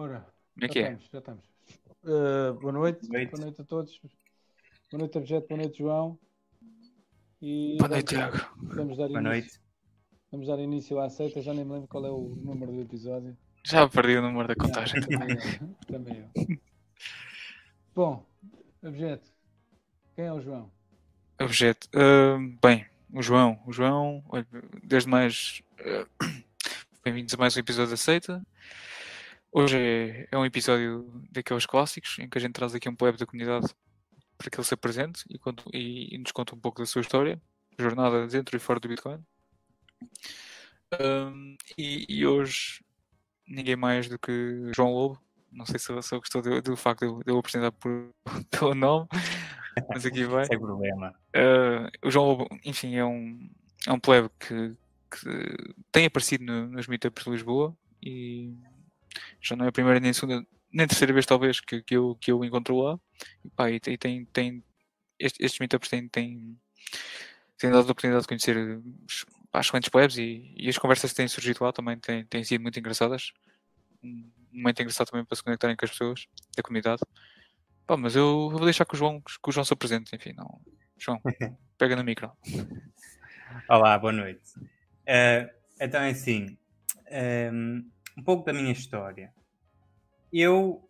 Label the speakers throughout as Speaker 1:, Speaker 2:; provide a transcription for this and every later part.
Speaker 1: Ora,
Speaker 2: Como é
Speaker 1: já
Speaker 2: que é?
Speaker 1: estamos, já estamos. Uh, boa noite.
Speaker 3: Boa noite.
Speaker 1: boa noite a todos. Boa noite, Objeto, boa noite, João. E
Speaker 2: Boa noite, Tiago.
Speaker 1: Vamos dar,
Speaker 3: Boa
Speaker 1: início,
Speaker 3: noite.
Speaker 1: vamos dar início à seita, já nem me lembro qual é o número do episódio.
Speaker 2: Já perdi o número da contagem.
Speaker 1: Também eu. Também eu. Bom, Objeto, quem é o João?
Speaker 2: Objeto. Ah, bem, o João. O João, olha, desde mais. ah, Bem-vindos a mais um episódio da Seita. Hoje é, é um episódio daqueles clássicos em que a gente traz aqui um plebe da comunidade para que ele se apresente e, conte- e- e nos conte um pouco da sua história, jornada dentro e fora do Bitcoin. Ahm, e, e hoje ninguém mais do que João Lobo. Não sei se, ele gostou do, do facto de eu, de eu apresentar por, pelo nome, mas aqui vai.
Speaker 3: Sem problema.
Speaker 2: Uh, o João Lobo, enfim, é um, é um plebe que, que tem aparecido no- nos meetups de Lisboa e já não é a primeira nem a segunda, nem a terceira vez talvez que, que, eu, que eu encontro lá. E, pá, e tem, tem, tem- estes, estes meetups têm, têm, têm dado a oportunidade de conhecer pá, excelentes plebes e, e as conversas que têm surgido lá também têm, têm sido muito engraçadas. Um momento engraçado também para se conectarem com as pessoas da comunidade. Pá, mas eu vou deixar que o João, que o João se apresente, enfim, não. João, pega no micro.
Speaker 3: Olá, boa noite. Eh, então é assim, ehm, um pouco da minha história. Eu,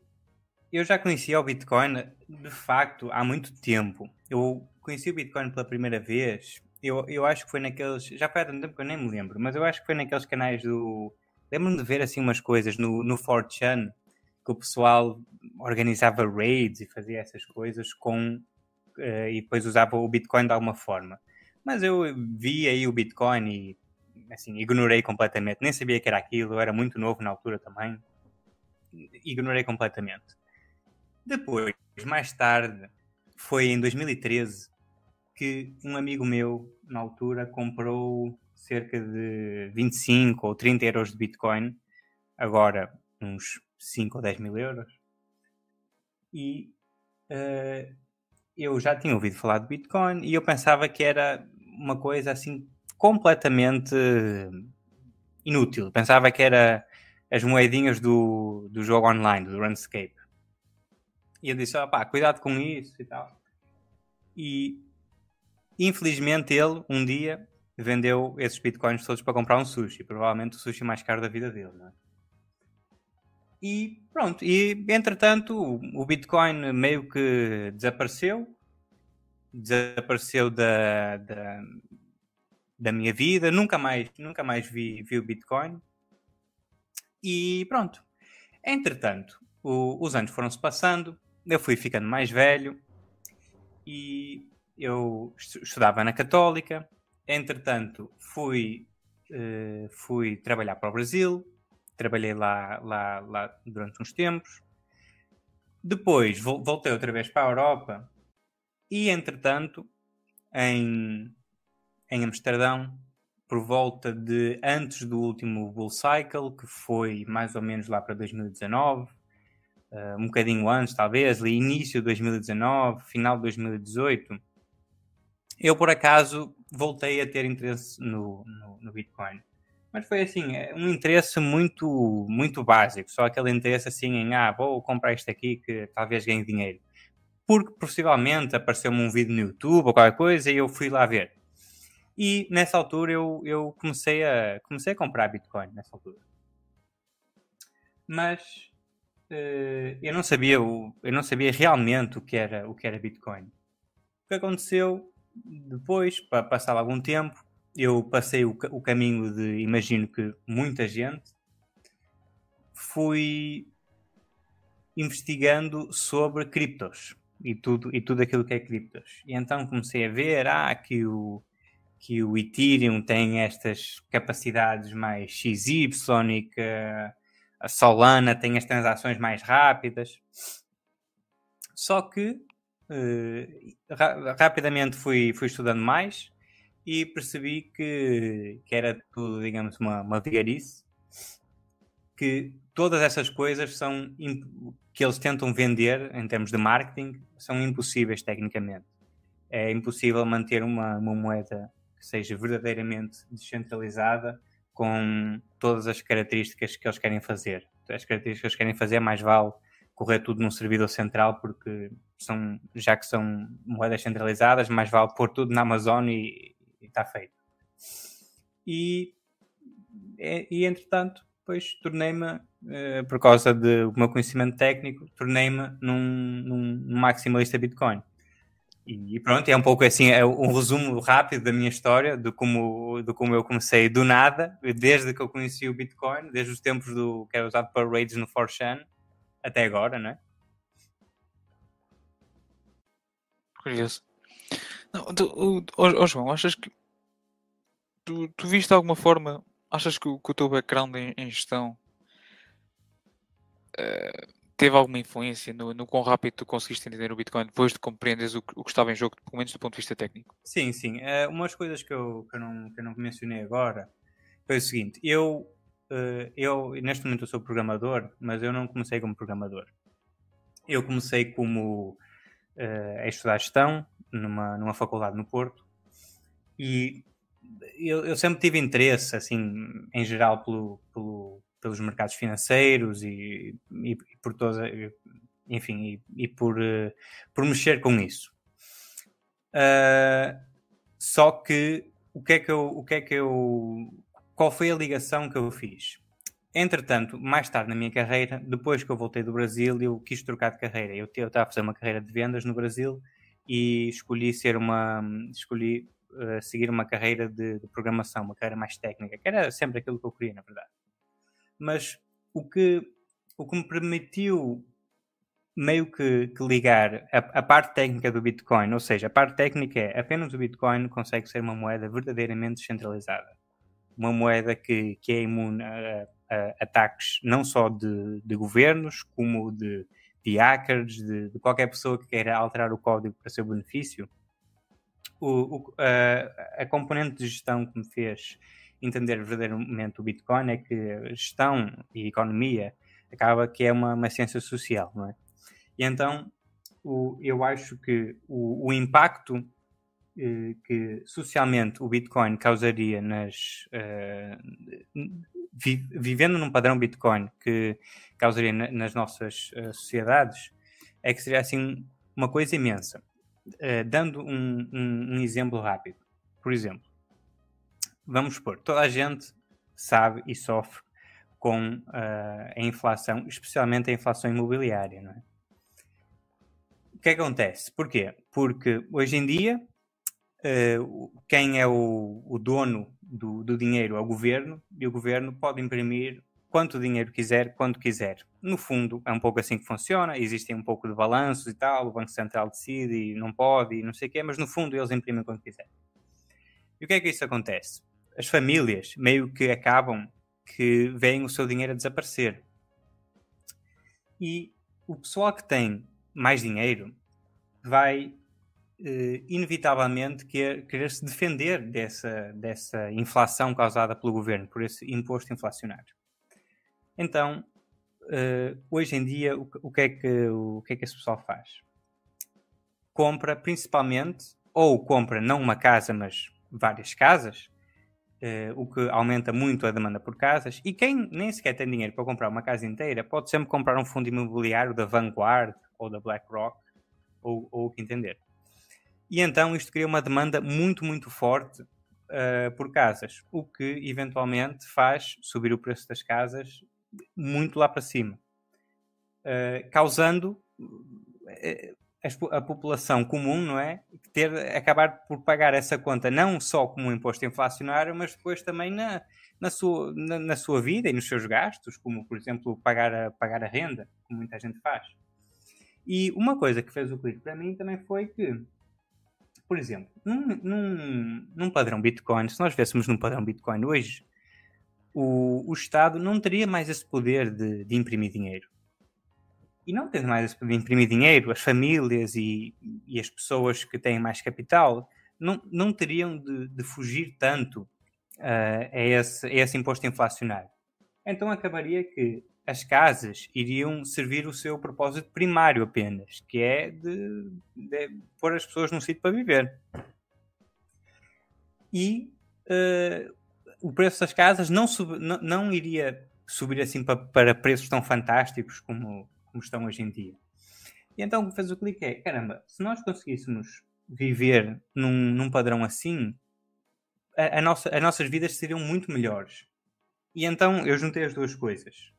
Speaker 3: eu já conhecia o Bitcoin, de facto, há muito tempo. Eu conheci o Bitcoin pela primeira vez, eu, eu acho que foi naqueles, já foi há tanto tempo que eu nem me lembro, mas eu acho que foi naqueles canais do... Lembro-me de ver assim umas coisas no, no 4chan, que o pessoal organizava raids e fazia essas coisas com... eh, e depois usava o Bitcoin de alguma forma. Mas eu vi aí o Bitcoin e assim, ignorei completamente. Nem sabia que era aquilo, era muito novo na altura também. Ignorei completamente. Depois, mais tarde, foi em 2013 que um amigo meu, na altura, comprou cerca de 25 ou 30 euros de Bitcoin, agora uns 5 ou 10 mil euros. E eh, eu já tinha ouvido falar de Bitcoin e eu pensava que era uma coisa assim completamente inútil. Pensava que era as moedinhas do, do jogo online, do RuneScape. E eu disse, ah, pá, cuidado com isso e tal. E infelizmente ele, um dia, vendeu esses bitcoins todos para comprar um sushi. Provavelmente o sushi mais caro da vida dele, não é? E pronto, e entretanto o Bitcoin meio que desapareceu, desapareceu da, da, da minha vida, nunca mais, nunca mais vi, vi o Bitcoin. E pronto. Entretanto, o- os anos foram-se passando, eu fui ficando mais velho e eu estu- estudava na Católica. Entretanto, fui, eh, fui trabalhar para o Brasil, trabalhei lá, lá, lá durante uns tempos. Depois vol- voltei outra vez para a Europa e, entretanto, em, em Amsterdão, por volta de antes do último Bull Cycle, que foi mais ou menos lá para 2019, eh, um bocadinho antes, talvez, ali início de 2019, final de 2018, eu por acaso voltei a ter interesse no, no, no Bitcoin. Mas foi assim, é um interesse muito, muito básico, só aquele interesse assim em, ah, vou comprar isto aqui que talvez ganhe dinheiro. Porque possivelmente apareceu-me um vídeo no YouTube ou qualquer coisa e eu fui lá ver. E nessa altura eu, eu comecei, a, comecei a comprar Bitcoin, nessa altura. Mas eh, eu, não sabia o, eu não sabia realmente o que era, o que era Bitcoin. O que aconteceu depois, para passar algum tempo, eu passei o, o caminho de, imagino que muita gente, fui investigando sobre criptos e tudo, e tudo aquilo que é criptos. E então comecei a ver ah, que, o, que o Ethereum tem estas capacidades mais XY e que a Solana tem as transações mais rápidas. Só que eh, ra- rapidamente fui, fui estudando mais e percebi que, que era tudo, digamos, uma, uma vigarice, que todas essas coisas são que eles tentam vender em termos de marketing são impossíveis tecnicamente. É impossível manter uma, uma moeda que seja verdadeiramente descentralizada com todas as características que eles querem fazer. As características que eles querem fazer, mais vale correr tudo num servidor central, porque são, já que são moedas centralizadas, mais vale pôr tudo na Amazon e está feito. E, e, entretanto, depois tornei-me, uh, por causa do meu conhecimento técnico, tornei-me num, num maximalista Bitcoin. E pronto, é um pouco assim, é um resumo rápido da minha história, de como, de como eu comecei do nada, desde que eu conheci o Bitcoin, desde os tempos do que era usado para raids no 4chan, até agora, não é?
Speaker 2: Curioso. Não, oh, João, achas que tu, tu viste de alguma forma, achas que o, que o teu background em, em gestão uh, teve alguma influência no, no quão rápido tu conseguiste entender o Bitcoin depois de compreenderes o, o que estava em jogo, pelo menos do ponto de vista técnico?
Speaker 3: Sim, sim. Uh, umas coisas que eu, que, eu não, que eu não mencionei agora foi o seguinte: eu, uh, eu neste momento eu sou programador, mas eu não comecei como programador. Eu comecei como uh, a estudar gestão numa, numa faculdade no Porto e eu, eu sempre tive interesse, assim, em geral, pelo, pelo pelos mercados financeiros e, e, e por todas, enfim, e, e por, uh, por mexer com isso. Uh, só que o que é que eu, o que é que eu, qual foi a ligação que eu fiz? Entretanto, mais tarde na minha carreira, depois que eu voltei do Brasil, eu quis trocar de carreira. Eu estava a fazer uma carreira de vendas no Brasil e escolhi ser uma, escolhi uh, seguir uma carreira de, de programação, uma carreira mais técnica, que era sempre aquilo que eu queria, na verdade mas o que, o que me permitiu meio que, que ligar a, a, parte técnica do Bitcoin, ou seja, a parte técnica é apenas o Bitcoin consegue ser uma moeda verdadeiramente descentralizada. Uma moeda que, que é imune a, a ataques não só de, de governos, como de, de hackers, de, de, qualquer pessoa que queira alterar o código para seu benefício. O, o, a, a componente de gestão que me fez entender verdadeiramente o Bitcoin é que gestão e economia acaba que é uma, uma ciência social, não é? E então o, eu acho que o, o impacto eh, que socialmente o Bitcoin causaria nas eh, vi, vivendo num padrão Bitcoin que causaria na, nas nossas uh, sociedades é que seria assim uma coisa imensa. Uh, dando um, um, um exemplo rápido, por exemplo, vamos supor, toda a gente sabe e sofre com uh, a inflação, especialmente a inflação imobiliária, não é? O que, é acontece? Porquê? Porque hoje em dia uh, quem é o, o dono do, do, dinheiro é o governo e o governo pode imprimir quanto dinheiro quiser, quando quiser. No fundo, é um pouco assim que funciona, existem um pouco de balanços e tal, o Banco Central decide e não pode e não sei o quê, mas no fundo eles imprimem quando quiserem. E o que é que isso acontece? As famílias meio que acabam que veem o seu dinheiro a desaparecer. E o pessoal que tem mais dinheiro vai eh, inevitavelmente querer, querer, se defender dessa, dessa inflação causada pelo governo, por esse imposto inflacionário. Então, eh, hoje em dia, o, o, que é que, o que é que esse pessoal faz? Compra principalmente, ou compra não uma casa, mas várias casas, Uh, o que aumenta muito a demanda por casas. E quem nem sequer tem dinheiro para comprar uma casa inteira, pode sempre comprar um fundo imobiliário da Vanguard ou da BlackRock, ou, ou o que entender. E então isto cria uma demanda muito, muito forte uh, por casas, o que eventualmente faz subir o preço das casas muito lá para cima, uh, causando a população comum, não é? Ter, acabar por pagar essa conta não só como um imposto inflacionário, mas depois também na, na, sua, na, na sua vida e nos seus gastos, como por exemplo pagar a, pagar a renda, como muita gente faz. E uma coisa que fez o clique para mim também foi que, por exemplo, num, num, num padrão Bitcoin, se nós vêssemos num padrão Bitcoin hoje, o, o Estado não teria mais esse poder de, de imprimir dinheiro e não tendo mais de imprimir dinheiro, as famílias e, e as pessoas que têm mais capital não, não teriam de, de fugir tanto uh, a, esse, a esse imposto inflacionário. Então acabaria que as casas iriam servir o seu propósito primário apenas, que é de, de pôr as pessoas num sítio para viver. E uh, o preço das casas não, sub, não, não iria subir assim para, para preços tão fantásticos como, como estão hoje em dia. E então o que fez o clique é, caramba, se nós conseguíssemos viver num, num padrão assim, a, a nossa, as nossas vidas seriam muito melhores. E então eu juntei as duas coisas.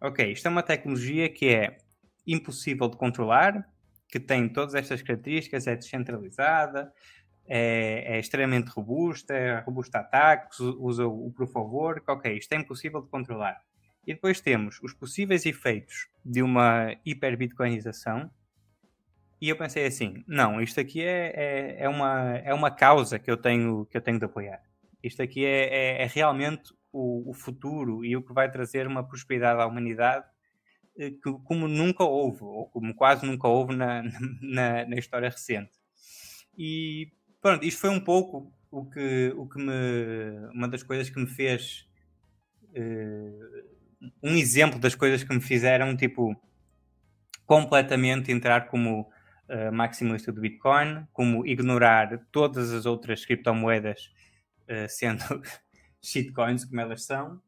Speaker 3: Ok, isto é uma tecnologia que é impossível de controlar, que tem todas estas características, é descentralizada, é, é extremamente robusta, é robusta a ataques, usa o Proof of Work, ok, isto é impossível de controlar. E depois temos os possíveis efeitos de uma hiperbitcoinização. E eu pensei assim, não, isto aqui é, é, é, uma, é uma causa que eu tenho, que eu tenho de apoiar. Isto aqui é, é, é realmente o, o, futuro e o que vai trazer uma prosperidade à humanidade eh, que, como nunca houve, ou como quase nunca houve na, na, na história recente. E pronto, isto foi um pouco o que, o que me. Uma das coisas que me fez. Uh, um exemplo das coisas que me fizeram, tipo, completamente entrar como uh, maximalista do Bitcoin, como ignorar todas as outras criptomoedas, uh, sendo shitcoins como elas são,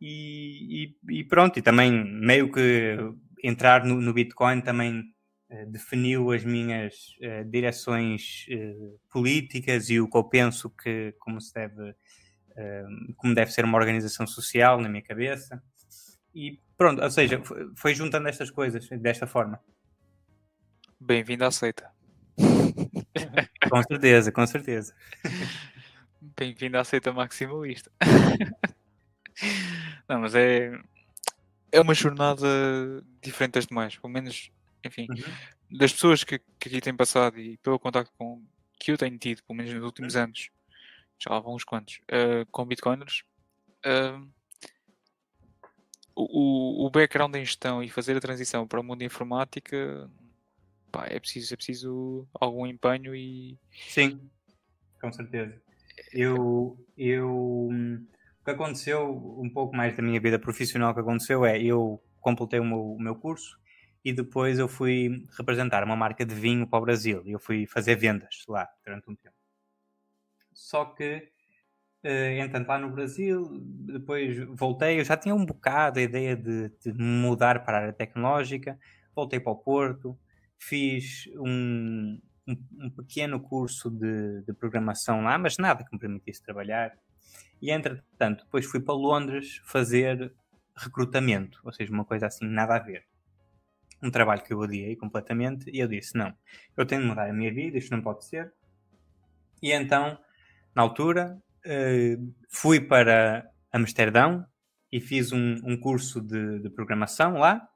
Speaker 3: e, e, e, pronto, e também meio que entrar no, no Bitcoin também uh, definiu as minhas direções políticas e o que eu penso que como se deve como deve ser uma organização social na minha cabeça e pronto, ou seja, foi juntando estas coisas desta forma.
Speaker 2: Bem-vindo à seita.
Speaker 3: com certeza, com certeza.
Speaker 2: Bem-vindo à seita maximalista. Não, mas é, é uma jornada diferente das demais. Pelo menos, enfim, uhum. das pessoas que, que aqui têm passado e pelo contacto com, que eu tenho tido, pelo menos nos últimos uhum. anos, já há uns quantos, uh, com bitcoiners, uh, o, o background em gestão e fazer a transição para o mundo da informática pá, é preciso é preciso algum empenho e
Speaker 3: sim com certeza. Eu eu o que aconteceu um pouco mais da minha vida profissional que aconteceu é eu completei o meu, o meu curso e depois eu fui representar uma marca de vinho para o Brasil e eu fui fazer vendas lá durante um tempo. Só que entanto, lá no Brasil, depois voltei, eu já tinha um bocado a ideia de, de mudar para a área tecnológica, voltei para o Porto, fiz um, um, um pequeno curso de, de, programação lá, mas nada que me permitisse trabalhar. E entretanto, depois fui para Londres fazer recrutamento, ou seja, uma coisa assim, nada a ver. Um trabalho que eu odiei completamente, e eu disse: não, eu tenho de mudar a minha vida, isto não pode ser. E então, na altura, uh, fui para Amsterdão e fiz um, um curso de, de, programação lá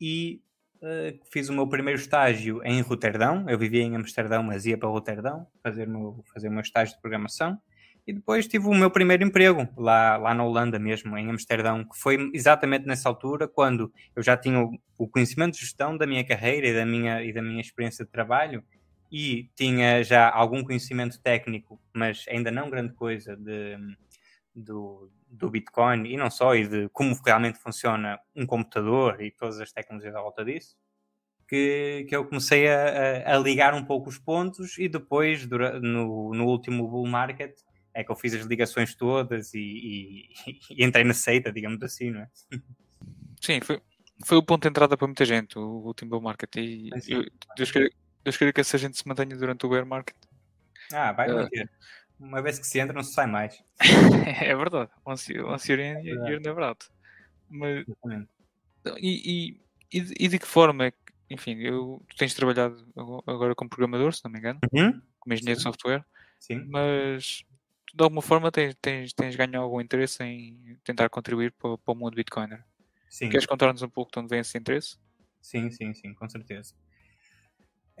Speaker 3: e uh, fiz o meu primeiro estágio em Roterdão. Eu vivia em Amsterdão, mas ia para Roterdão fazer, fazer o meu estágio de programação. E depois tive o meu primeiro emprego lá, lá na Holanda mesmo, em Amsterdão, que foi exatamente nessa altura, quando eu já tinha o, o conhecimento de gestão da minha carreira e da minha, e da minha experiência de trabalho e tinha já algum conhecimento técnico, mas ainda não grande coisa de, do, do Bitcoin e não só, e de como realmente funciona um computador e todas as tecnologias à volta disso, que, que eu comecei a, a ligar um pouco os pontos e depois, no, no último bull market, é que eu fiz as ligações todas e, e, e entrei na seita, digamos assim, não é?
Speaker 2: Sim, foi, foi o ponto de entrada para muita gente, o último bull market. E é eu, Deus Deus queira que essa gente se mantenha durante o bear market.
Speaker 3: Ah, vai manter. Uma vez que se entra, não se sai mais.
Speaker 2: é verdade. Once, once you're in, you're never out. Mas, e, e, e, de que forma é que, enfim, eu, tu tens trabalhado agora como programador, se não me engano, uhum. como engenheiro de software,
Speaker 3: Sim.
Speaker 2: mas de alguma forma tens, tens, tens ganho algum interesse em tentar contribuir para, para o mundo Bitcoiner. Sim. Queres contar-nos um pouco de onde vem esse interesse?
Speaker 3: Sim, sim, sim, com certeza.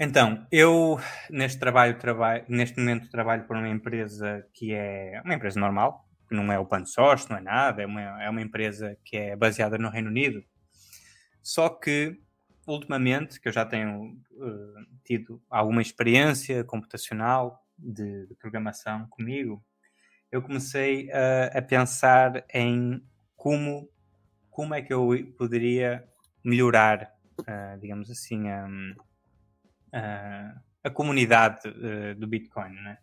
Speaker 3: Então, eu neste trabalho, trabalho, neste momento trabalho para uma empresa que é uma empresa normal, que não é open source, não é nada, é uma, é uma empresa que é baseada no Reino Unido. Só que, ultimamente, que eu já tenho uh, tido alguma experiência computacional de, de, programação comigo, eu comecei a, pensar em como, como é que eu poderia melhorar, uh, digamos assim, um, a comunidade uh, do Bitcoin, né?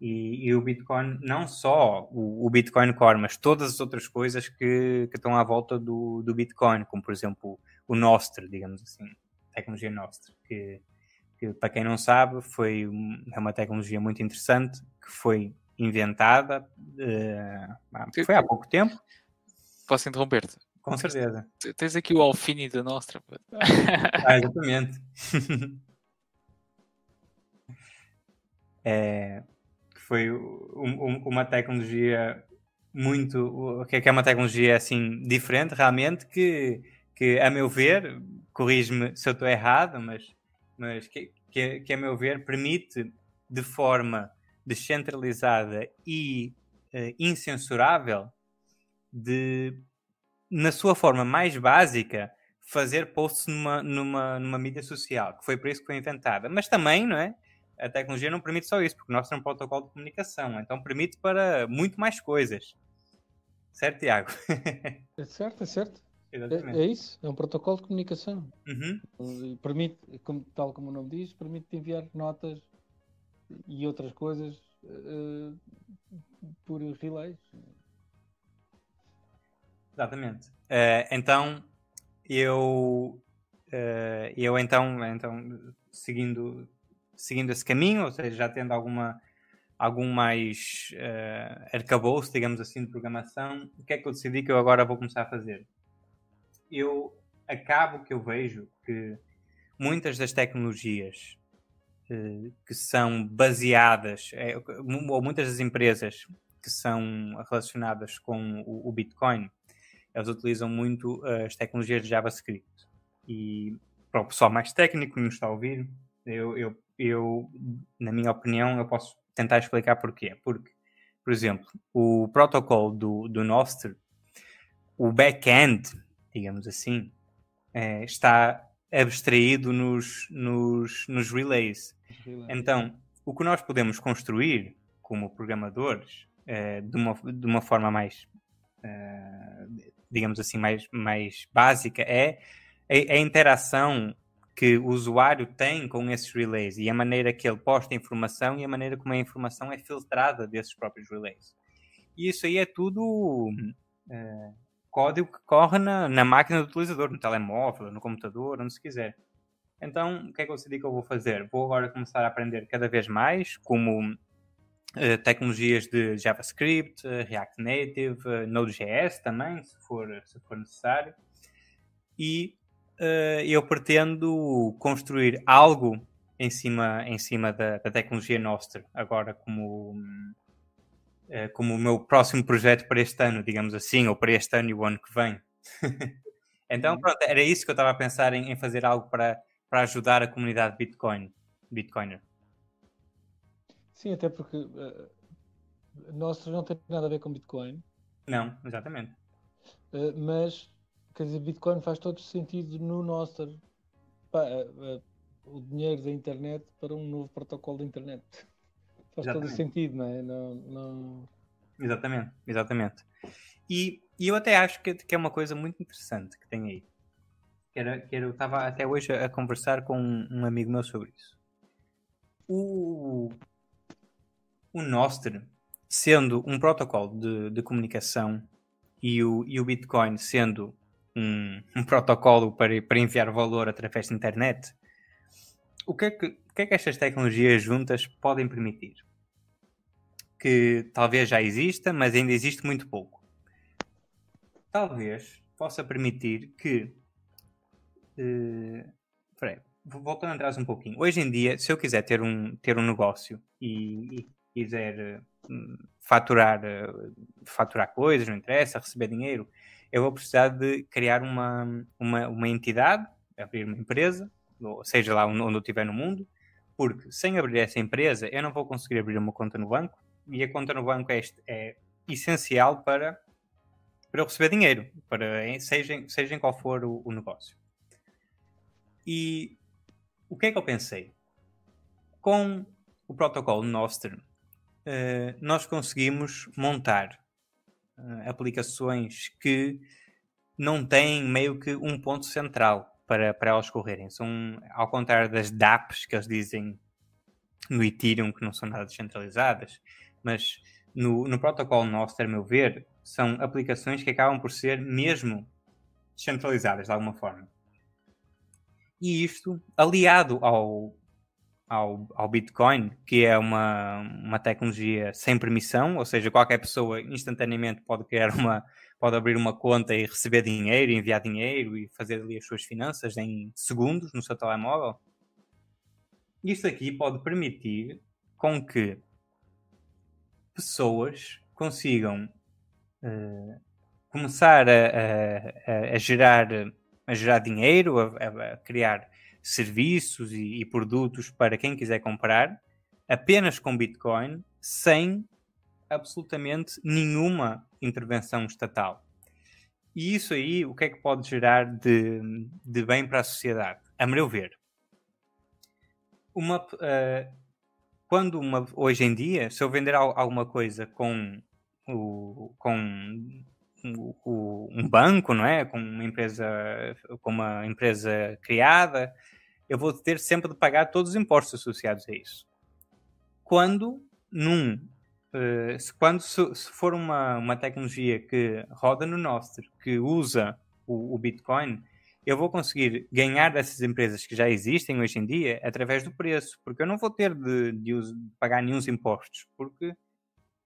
Speaker 3: E, e, o Bitcoin, não só o, o, Bitcoin Core, mas todas as outras coisas que, que estão à volta do, do Bitcoin, como por exemplo o Nostr, digamos assim, a tecnologia Nostr, que, que para quem não sabe foi é uma tecnologia muito interessante que foi inventada uh, foi há pouco tempo.
Speaker 2: Posso interromper-te?
Speaker 3: Com certeza.
Speaker 2: Tens aqui o Alfini da Nostra.
Speaker 3: ah, exatamente. é, foi um, uma tecnologia muito que é uma tecnologia assim diferente realmente que, que a meu ver corrige-me se eu estou errado mas mas que, que, que a meu ver permite de forma descentralizada e uh, incensurável de na sua forma mais básica fazer posts numa, numa, numa mídia social, que foi por isso que foi inventada. Mas também, não é? A tecnologia não permite só isso, porque nós temos um protocolo de comunicação, então permite para muito mais coisas. Certo, Tiago?
Speaker 1: é certo, é certo. É, é, isso, é um protocolo de comunicação.
Speaker 3: Uhum.
Speaker 1: Permite, como, tal como o nome diz, permite enviar notas e outras coisas uh, por relays.
Speaker 3: Exatamente. Uh, então, eu, uh, eu então, então seguindo seguindo esse caminho, ou seja, já tendo alguma, algum mais uh, arcabouço, digamos assim, de programação, o que é que eu decidi que eu agora vou começar a fazer? Eu acabo que eu vejo que muitas das tecnologias uh, que são baseadas, é, ou muitas das empresas que são relacionadas com o, o Bitcoin, elas utilizam muito as tecnologias de JavaScript. E para o pessoal mais técnico que nos está a ouvir, eu, eu eu, na minha opinião, eu posso tentar explicar porquê. Porque, por exemplo, o protocolo do, do Nostr, o back-end, digamos assim, é, está abstraído nos, nos, nos relays. Então, o que nós podemos construir como programadores, é, de, uma, de uma forma mais, é, digamos assim, mais, mais básica, é a, a interação que o usuário tem com esses relays e a maneira que ele posta informação e a maneira como a informação é filtrada desses próprios relays. E isso aí é tudo uh, código que corre na, na, máquina do utilizador, no telemóvel, no computador, onde se quiser. Então, o que é que eu decidi que eu vou fazer? Vou agora começar a aprender cada vez mais como uh, tecnologias de JavaScript, uh, React Native, Node.js também, se for, se for necessário. E eu pretendo construir algo em cima, em cima da, da tecnologia Nostr, agora como, uh, como o meu próximo projeto para este ano, digamos assim, ou para este ano e o ano que vem. então, uhum. pronto, era isso que eu estava a pensar em, em, fazer algo para, para ajudar a comunidade Bitcoin, Bitcoiner.
Speaker 1: Sim, até porque uh, Nostr não tem nada a ver com Bitcoin.
Speaker 3: Não, exatamente.
Speaker 1: Uh, mas quer dizer, Bitcoin faz todo sentido no nosso pá, o dinheiro da internet para um novo protocolo da internet. Faz exatamente. todo sentido, não é? Não, não...
Speaker 3: Exatamente, exatamente. E, e, eu até acho que, que, é uma coisa muito interessante que tem aí. Que era, que era, eu estava até hoje a, a conversar com um, um, amigo meu sobre isso. O, o Nostr, sendo um protocolo de, de comunicação e o, e o Bitcoin sendo um, um protocolo para, para enviar valor através da internet, o que, é que, o que é que estas tecnologias juntas podem permitir? Que talvez já exista, mas ainda existe muito pouco. Talvez possa permitir que. Uh, peraí, voltando atrás um pouquinho. Hoje em dia, se eu quiser ter um, ter um negócio e, e quiser uh, faturar, uh, faturar coisas, não interessa, receber dinheiro, eu vou precisar de criar uma, uma, uma entidade, abrir uma empresa, seja lá onde eu estiver no mundo, porque sem abrir essa empresa eu não vou conseguir abrir uma conta no banco e a conta no banco é, é essencial para, para eu receber dinheiro, para, seja, seja em qual for o, o negócio. E o que é que eu pensei? Com o protocolo Nostr, uh, nós conseguimos montar uh, aplicações que não têm meio que um ponto central para, para elas correrem. São, ao contrário das DApps que eles dizem no Ethereum, que não são nada descentralizadas, mas no, no protocolo nosso, a meu ver, são aplicações que acabam por ser mesmo descentralizadas de alguma forma. E isto, aliado ao, ao, ao Bitcoin, que é uma, uma tecnologia sem permissão, ou seja, qualquer pessoa instantaneamente pode criar uma, pode abrir uma conta e receber dinheiro, enviar dinheiro e fazer ali as suas finanças em segundos no seu telemóvel. Isto aqui pode permitir com que pessoas consigam uh, começar a, a, a, gerar, a gerar dinheiro, a, a criar serviços e, e, produtos para quem quiser comprar, apenas com Bitcoin, sem absolutamente nenhuma intervenção estatal. E isso aí, o que é que pode gerar de, de bem para a sociedade? A meu ver, uma, uh, quando uma, hoje em dia, se eu vender alguma coisa com, o, com um banco, não é? Com uma empresa, com uma empresa criada, eu vou ter sempre de pagar todos os impostos associados a isso. Quando num uh, se, quando se, for uma, uma tecnologia que roda no Nostr, que usa o, o, Bitcoin, eu vou conseguir ganhar dessas empresas que já existem hoje em dia através do preço, porque eu não vou ter de, de, de pagar nenhum impostos, porque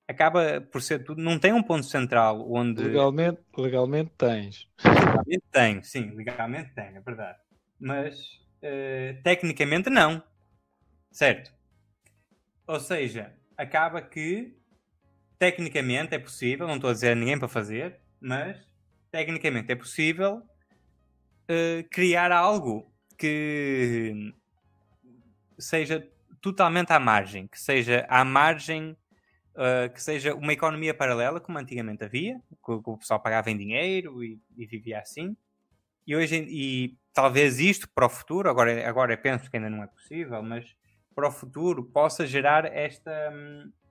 Speaker 3: acaba por ser tudo, não tem um ponto central onde.
Speaker 1: Legalmente, legalmente tens.
Speaker 3: Legalmente tem, sim, legalmente tem, é verdade. Mas uh, tecnicamente não. Certo? Ou seja, acaba que tecnicamente é possível, não estou a dizer a ninguém para fazer, mas tecnicamente é possível uh, criar algo que seja totalmente à margem, que seja à margem uh, que seja uma economia paralela, como antigamente havia, que, o pessoal pagava em dinheiro e, e, vivia assim. E hoje, e talvez isto para o futuro, agora, agora penso que ainda não é possível, mas para o futuro possa gerar esta,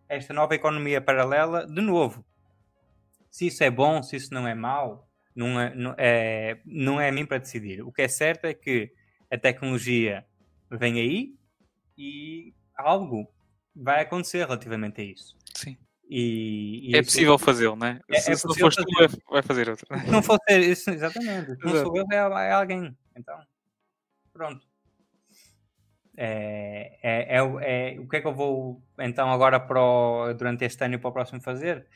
Speaker 3: esta nova economia paralela de novo. Se isso é bom, se isso não é mau, não é, não é, não é a mim para decidir. O que é certo é que a tecnologia vem aí e algo vai acontecer relativamente a isso.
Speaker 2: Sim.
Speaker 3: E, e
Speaker 2: é possível fazê-lo, não é? se, é se não foste tu, vai fazer outro.
Speaker 3: Se não for isso, exatamente. Se não sou eu, é, é alguém. Então, pronto. É, é, é, é, o que é que eu vou então agora para o, durante este ano e para o próximo fazer?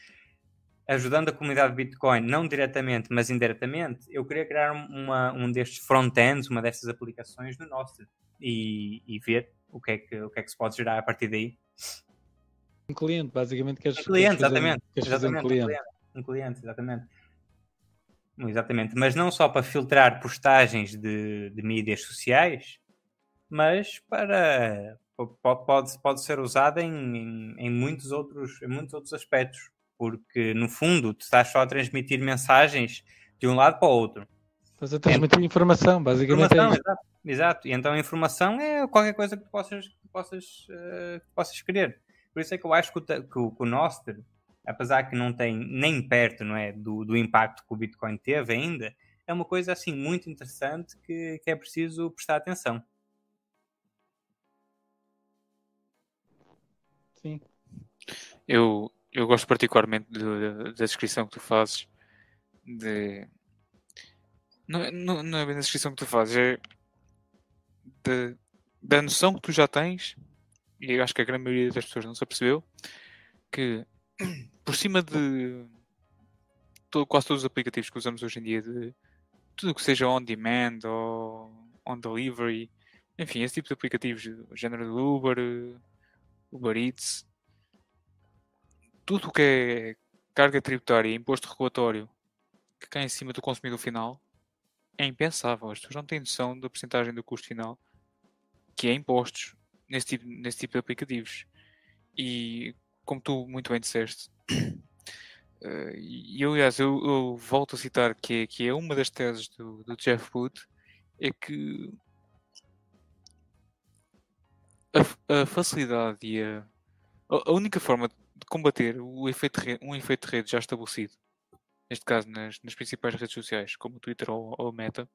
Speaker 3: Ajudando a comunidade Bitcoin, não diretamente, mas indiretamente, eu queria criar uma, um destes front-ends, uma destas aplicações no nosso e, e ver o que, é que, o que é que se pode gerar a partir daí
Speaker 1: um cliente, basicamente queres,
Speaker 3: um cliente, queres exatamente, queres exatamente, um cliente. Um cliente, exatamente. Exatamente, mas não só para filtrar postagens de, de mídias sociais, mas para pode, pode ser usada em, em, em, muitos outros, em muitos outros aspectos, porque no fundo tu estás só a transmitir mensagens de um lado para o outro.
Speaker 1: Estás a transmitir então, informação, basicamente. É informação, é
Speaker 3: exato, exato, E então a informação é qualquer coisa que tu possas, que possas, uh, que possas querer. Por isso é que eu acho que o, que, que o Nostr, apesar que não tem nem perto não é, do, do impacto que o Bitcoin teve ainda, é uma coisa assim muito interessante que, que é preciso prestar atenção.
Speaker 1: Sim.
Speaker 2: Eu, eu gosto particularmente de, da descrição que tu fazes de não, é, não, não é bem a descrição que tu fazes, é de, da noção que tu já tens e acho que a grande maioria das pessoas não se apercebeu, que por cima de todo, quase todos os aplicativos que usamos hoje em dia, de tudo que seja on demand ou on delivery, enfim, esse tipo de aplicativos, o género do Uber, Uber Eats, tudo o que é carga tributária e imposto regulatório que cai em cima do consumidor final é impensável. As pessoas não têm noção da porcentagem do custo final que é impostos nesse tipo, nesse tipo de aplicativos. E como tu muito bem disseste, uh, e aliás, eu, eu, volto a citar que é, que é uma das teses do, do Jeff Wood, é que a, a facilidade e a, a única forma de combater o efeito rede, um efeito de rede já estabelecido, neste caso nas, nas principais redes sociais, como o Twitter ou, ou Meta,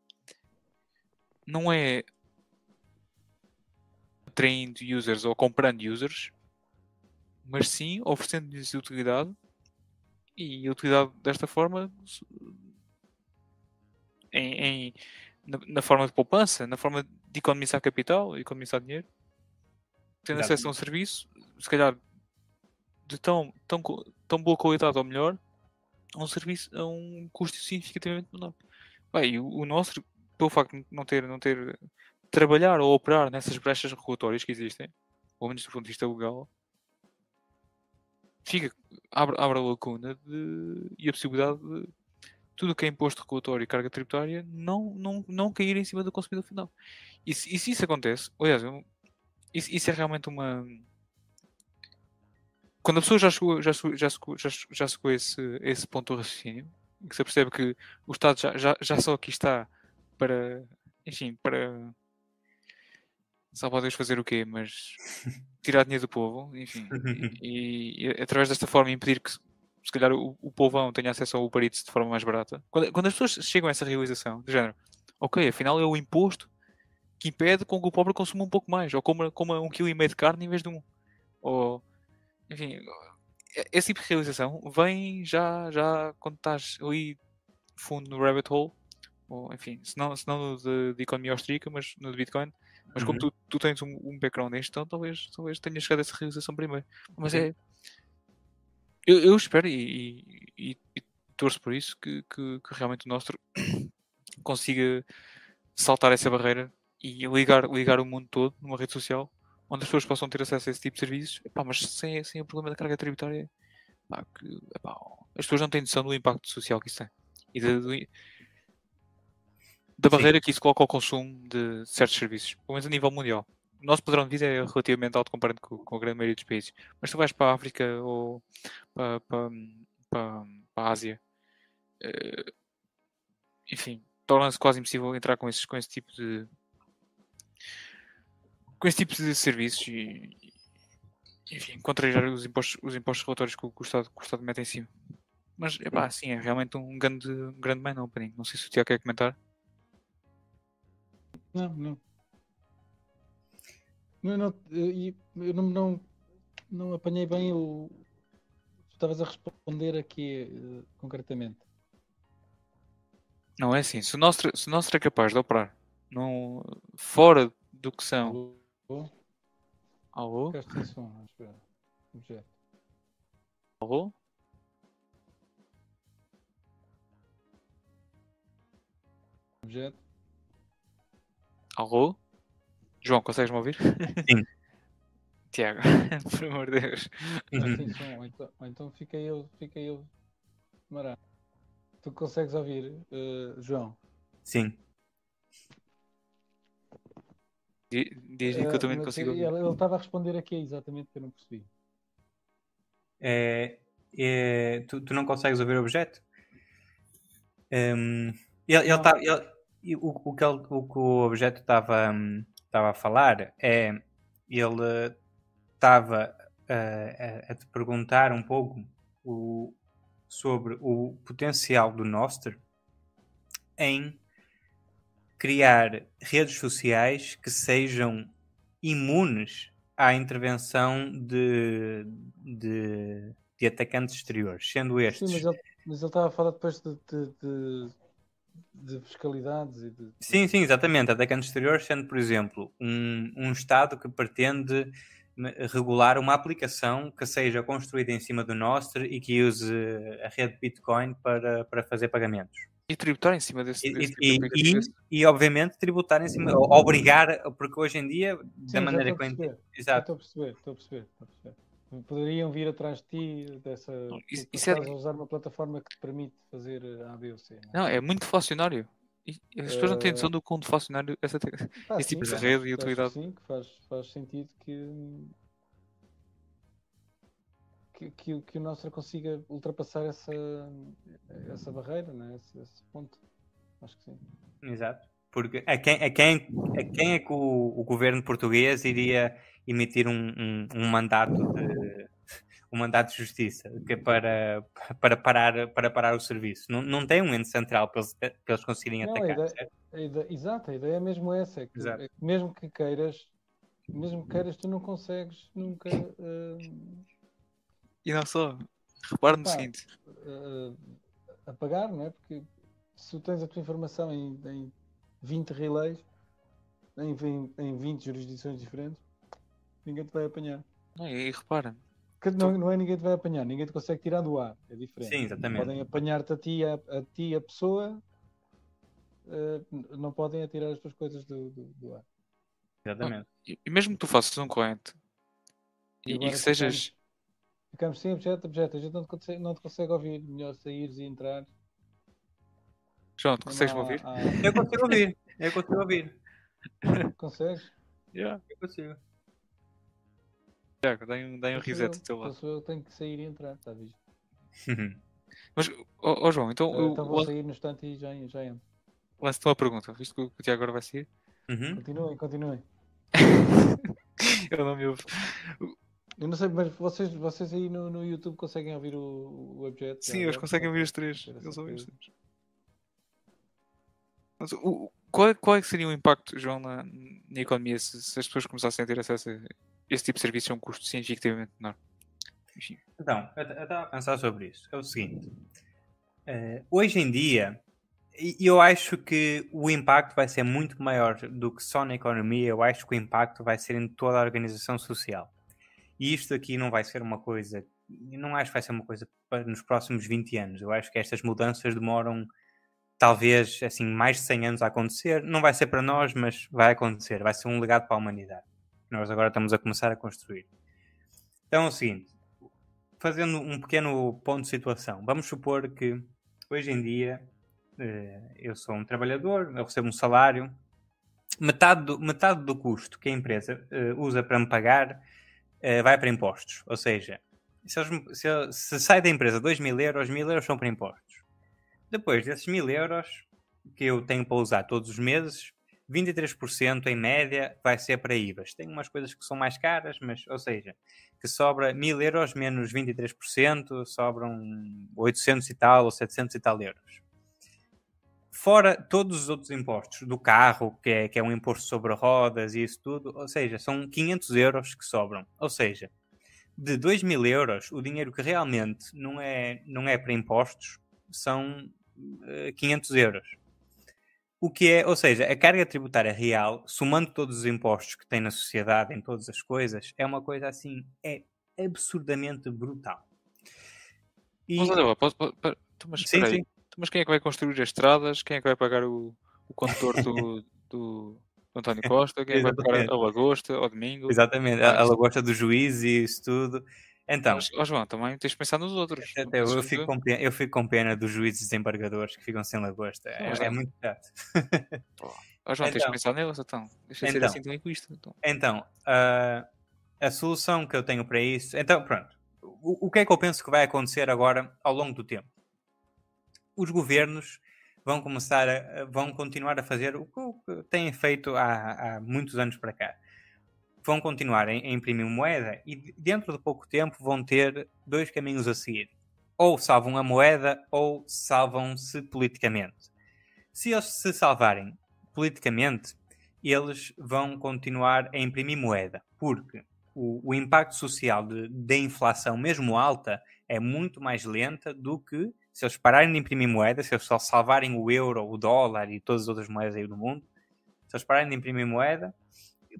Speaker 2: não é atraindo users ou comprando users, mas sim oferecendo-lhes utilidade. E utilidade desta forma em, em na, na, forma de poupança, na forma de economizar capital, economizar dinheiro, tendo acesso a um serviço, se calhar de tão, tão, tão boa qualidade ou melhor, a um serviço a um custo significativamente menor. Bem, o, o nosso, pelo facto de não ter, não ter trabalhar ou operar nessas brechas regulatórias que existem, pelo menos do ponto de vista legal, fica, abre, abre a lacuna de, e a possibilidade de tudo o que é imposto regulatório e carga tributária não, não, não cair em cima do consumidor final. E se, e se isso acontece, aliás, isso, isso é realmente uma. Quando a pessoa já chegou, já, já, já, já chegou a esse, esse ponto do raciocínio, que se percebe que o Estado já, já, já só aqui está para, enfim, para só Deus fazer o quê? Mas tirar dinheiro do povo, enfim, e, e, e, através desta forma impedir que se calhar o, o povão tenha acesso ao Uber Eats de forma mais barata. Quando, quando as pessoas chegam a essa realização, do género, ok, afinal é o imposto que impede com que o pobre consuma um pouco mais, ou coma, coma um quilo e meio de carne em vez de um. Ou, enfim, esse tipo de realização vem já, já quando estás ali fundo no rabbit hole, ou enfim, se não, se não de, de economia austríaca, mas no de Bitcoin, mas como uhum. tu, tu tens um, um background nisto, então talvez, talvez tenhas chegado a essa realização primeiro. Mas é. Eu, eu espero e, e, e, torço por isso que, que, que, realmente o nosso consiga saltar essa barreira e ligar, ligar o mundo todo numa rede social onde as pessoas possam ter acesso a esse tipo de serviços, epá, mas sem, sem o problema da carga tributária. Epá, que, epá, as pessoas não têm noção do impacto social que isso tem. E de, da barreira Sim. que isso coloca ao consumo de certos serviços, pelo menos a nível mundial. O nosso padrão de vida é relativamente alto comparado com, com a grande maioria dos países. Mas tu vais para a África ou para, para, para, para a Ásia, uh, enfim, torna-se quase impossível entrar com, esses, com esse tipo de com esse tipo de serviços e, enfim, contrariar os impostos, os impostos relatórios que o, que o, Estado, que o Estado mete em cima. Mas, epá, sim, é realmente um grande, um grande man opening. Não sei se o Tiago quer comentar.
Speaker 1: Não, não. Eu não, eu, eu não, não, não apanhei bem o. Tu estavas a responder aqui uh, concretamente.
Speaker 2: Não é assim. Se o nosso, se o nosso é capaz de operar não, fora do que são.
Speaker 1: Alô?
Speaker 2: Alô?
Speaker 1: Som.
Speaker 2: Alô?
Speaker 1: Objeto.
Speaker 2: Alô? João, consegues me ouvir?
Speaker 3: Sim.
Speaker 2: Tiago, por amor de Deus.
Speaker 1: Uhum. Ou, então, ou então fica eu, fica eu. Mará. Tu consegues ouvir, uh, João?
Speaker 3: Sim.
Speaker 2: Diz-lhe que eu também uh, consigo ouvir.
Speaker 1: Ele estava a responder aqui exatamente que eu não percebi.
Speaker 3: É, é, tu, tu, não consegues ouvir o objeto? Um, ele, tá, ele, o, o, que ele, o que o objeto estava um, a falar é ele estava uh, a, a, te perguntar um pouco o, sobre o potencial do Noster em criar redes sociais que sejam imunes à intervenção de, de, de atacantes exteriores, sendo estes.
Speaker 1: Sim, mas ele, mas ele estava a falar depois de, de, de de fiscalidades e de...
Speaker 3: Sim, sim, exatamente. Atacantes exteriores sendo, por exemplo, um, um Estado que pretende regular uma aplicação que seja construída em cima do Nostr e que use a rede Bitcoin para, para fazer pagamentos.
Speaker 2: E tributar em cima desse,
Speaker 3: desse e, tipo e, e, e, obviamente tributar em cima, obrigar, porque hoje em dia,
Speaker 1: sim,
Speaker 3: da maneira
Speaker 1: que eu
Speaker 3: Exato.
Speaker 1: Estou a perceber, estou a perceber, estou a perceber poderiam vir atrás de ti dessa
Speaker 2: isso, isso é...
Speaker 1: usar uma plataforma que te permite fazer A, B ou C.
Speaker 2: Não, é? não é muito deflacionário. E as pessoas não têm noção do quão deflacionário essa, ah, esse tipo sim, de rede e utilidade.
Speaker 1: Sim, que faz, faz sentido que, que, que, que o Nostra consiga ultrapassar essa, essa barreira, né? esse, esse ponto. Acho que sim.
Speaker 3: Exato. Porque a quem, a quem, a quem é que o, o governo português iria emitir um, um, um mandato de um mandato de justiça que é para, para, parar, para parar o serviço. Não, não tem um ente central para eles, para eles conseguirem não, atacar.
Speaker 1: A ideia, a ideia, exato, a ideia é mesmo essa. É que, é que mesmo que queiras mesmo que queiras, tu não consegues nunca uh,
Speaker 2: E não só. Repara no seguinte.
Speaker 1: uh, apagar, não é? Porque se tu tens a tua informação em, em 20 relays, em, 20 em 20 jurisdições diferentes, ninguém te vai apanhar.
Speaker 2: Não, e, e repara,
Speaker 1: Que Não, não é ninguém te vai apanhar, ninguém te consegue tirar do ar, é diferente.
Speaker 3: Sim, exatamente.
Speaker 1: Podem apanhar-te a ti, a, a ti, a pessoa, uh, não podem atirar as tuas coisas do, do, do ar.
Speaker 3: Exatamente.
Speaker 2: e e mesmo que tu faças um corrente
Speaker 1: E
Speaker 2: e, e que sejas.
Speaker 1: Ficamos sem objeto, objeto, a gente não te consegue, não te consegue ouvir, melhor saíres e entrar.
Speaker 2: João, tu consegues me ouvir?
Speaker 1: há-
Speaker 3: Eu consigo ouvir. Eu consigo ouvir.
Speaker 1: Consegues?
Speaker 2: Yeah.
Speaker 3: Eu consigo.
Speaker 2: Tiago, dá um, dá um reset
Speaker 1: eu,
Speaker 2: do teu lado.
Speaker 1: eu tenho que sair e entrar, está visto?
Speaker 2: Mas, ó ó, João, então
Speaker 1: Ah,
Speaker 2: o,
Speaker 1: então vou sair no instante e já, já entro.
Speaker 2: lance-te uma pergunta. Visto que o Tiago agora vai sair?
Speaker 3: Uhum.
Speaker 1: Continuem, continuem.
Speaker 2: Ele não me ouve.
Speaker 1: Eu não sei, mas vocês, vocês aí no, no YouTube conseguem ouvir o, o objeto?
Speaker 2: Sim, eles
Speaker 1: agora?
Speaker 2: conseguem ouvir os três. Eles ouvem os três. Mas o, qual, qual é que seria o impacto, João, na, na economia se, se as pessoas começassem a ter acesso a esse tipo de serviço a um custo significativamente menor? Enfim,
Speaker 3: Então, eu estava a pensar sobre isso. É o seguinte. eh, hoje em dia, eu acho que o impacto vai ser muito maior do que só na economia. Eu acho que o impacto vai ser em toda a organização social. E isto aqui não vai ser uma coisa. Não acho que vai ser uma coisa para nos próximos 20 anos. Eu acho que estas mudanças demoram talvez assim mais de 100 anos a acontecer. Não vai ser para nós, mas vai acontecer. Vai ser um legado para a humanidade. Nós agora estamos a começar a construir. Então é o seguinte fazendo um pequeno ponto de situação, vamos supor que hoje em dia eh, eu sou um trabalhador, eu recebo um salário, metade do, metade do custo que a empresa eh, usa para me pagar eh, vai para impostos. Ou seja, se, eles se se sai da empresa 2 mil euros, mil euros são para impostos. Depois desses mil euros que eu tenho para usar todos os meses, 23% em média vai ser para IVAs. Tem umas coisas que são mais caras, mas, ou seja, que sobra 1000 euros menos 23%, sobram 800 e tal ou 700 e tal euros. Fora todos os outros impostos do carro, que é, que é um imposto sobre rodas e isso tudo, ou seja, são 500 euros que sobram. Ou seja, de 2 mil euros, o dinheiro que realmente não é, não é para impostos são eh, 500 euros. O que é, ou seja, a carga tributária real, somando todos os impostos que tem na sociedade, em todas as coisas, é uma coisa assim, é absurdamente brutal. E,
Speaker 2: Mas olha posso, posso, então, mas,
Speaker 3: sim, sim.
Speaker 2: Mas quem é que vai construir as estradas? Quem é que vai pagar o, o condutor do, do António Costa? Quem é que vai pagar a lagosta ao domingo?
Speaker 3: Exatamente, a, a lagosta do juiz e isso tudo. Então,
Speaker 2: Mas, João, também tens de pensar nos outros.
Speaker 3: até eu, fico com pena, eu fico com pena dos juízes desembargadores que ficam sem lagosta. É, é
Speaker 2: é.
Speaker 3: muito chato.
Speaker 2: Ó João, tens de
Speaker 3: Então.
Speaker 2: pensar neles, então. Deixa de ser
Speaker 3: Então.
Speaker 2: assim tão egoísta. Então.
Speaker 3: Então, ah, a solução que eu tenho para isso. Então, pronto. O, o que é que eu penso que vai acontecer agora ao longo do tempo? Os governos vão começar a, vão continuar a fazer o que, o que têm feito há, há muitos anos para cá. Vão continuar a, imprimir moeda e de- dentro de pouco tempo vão ter dois caminhos a seguir. Ou salvam a moeda ou salvam-se politicamente. Se eles se salvarem politicamente, eles vão continuar a imprimir moeda, porque o, o impacto social da inflação, mesmo alta, é muito mais lenta do que se eles pararem de imprimir moeda, se eles só salvarem o euro, o dólar e todas as outras moedas aí do mundo, se eles pararem de imprimir moeda,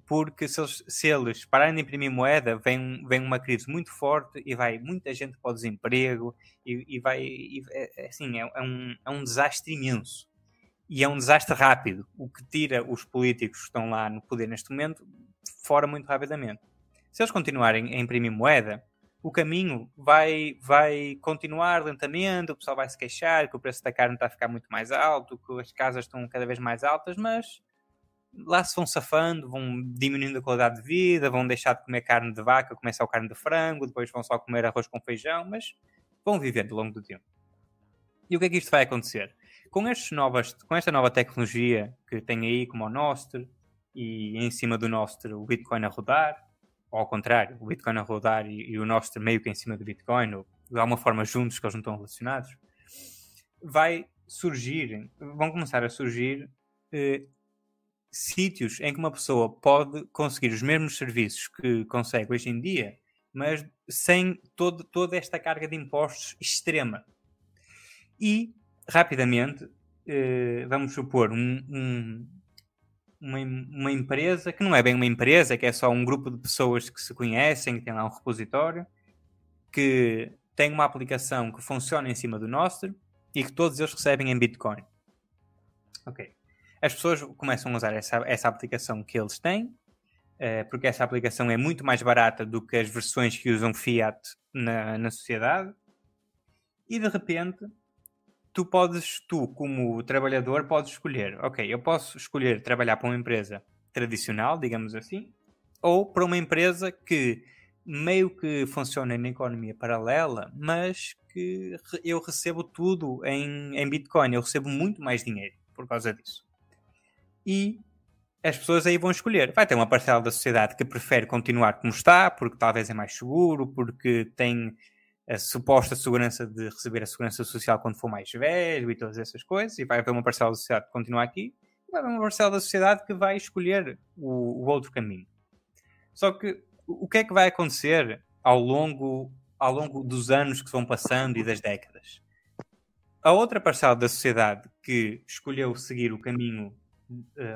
Speaker 3: porque se eles, se eles pararem de imprimir moeda, vem, vem uma crise muito forte e vai muita gente para o desemprego e, e vai, e, é, é assim, é, é um, é um desastre imenso e é um desastre rápido, o que tira os políticos que estão lá no poder neste momento fora muito rapidamente. Se eles continuarem a imprimir moeda, o caminho vai, vai continuar lentamente, o pessoal vai se queixar que o preço da carne está a ficar muito mais alto, que as casas estão cada vez mais altas, mas lá se vão safando, vão diminuindo a qualidade de vida, vão deixar de comer carne de vaca, começar a carne de frango, depois vão só comer arroz com feijão, mas vão vivendo ao longo do tempo. E o que é que isto vai acontecer? Com, novas, com esta nova tecnologia que tem aí, como o Nostr, e em cima do Nostr o Bitcoin a rodar, ou ao contrário, o Bitcoin a rodar e, e o Nostr meio que em cima do Bitcoin, ou de alguma forma juntos, que eles não estão relacionados, vai surgir, vão começar a surgir eh, sítios em que uma pessoa pode conseguir os mesmos serviços que consegue hoje em dia, mas sem todo, toda esta carga de impostos extrema. E, rapidamente, eh, vamos supor, um, um, uma, uma, empresa, que não é bem uma empresa, que é só um grupo de pessoas que se conhecem, que tem lá um repositório, que tem uma aplicação que funciona em cima do Nostr e que todos eles recebem em Bitcoin. Ok. As pessoas começam a usar essa, essa aplicação que eles têm, uh, porque essa aplicação é muito mais barata do que as versões que usam Fiat na, na sociedade, e de repente tu podes, tu como trabalhador, podes escolher, ok, eu posso escolher trabalhar para uma empresa tradicional, digamos assim, ou para uma empresa que meio que funciona na economia paralela, mas que eu recebo tudo em, em Bitcoin, eu recebo muito mais dinheiro por causa disso. E as pessoas aí vão escolher. Vai ter uma parcela da sociedade que prefere continuar como está, porque talvez é mais seguro, porque tem a suposta segurança de receber a segurança social quando for mais velho e todas essas coisas, e vai haver uma parcela da sociedade que continua aqui, e vai haver uma parcela da sociedade que vai escolher o, o outro caminho. Só que o que é que vai acontecer ao longo, ao longo dos anos que vão passando e das décadas? A outra parcela da sociedade que escolheu seguir o caminho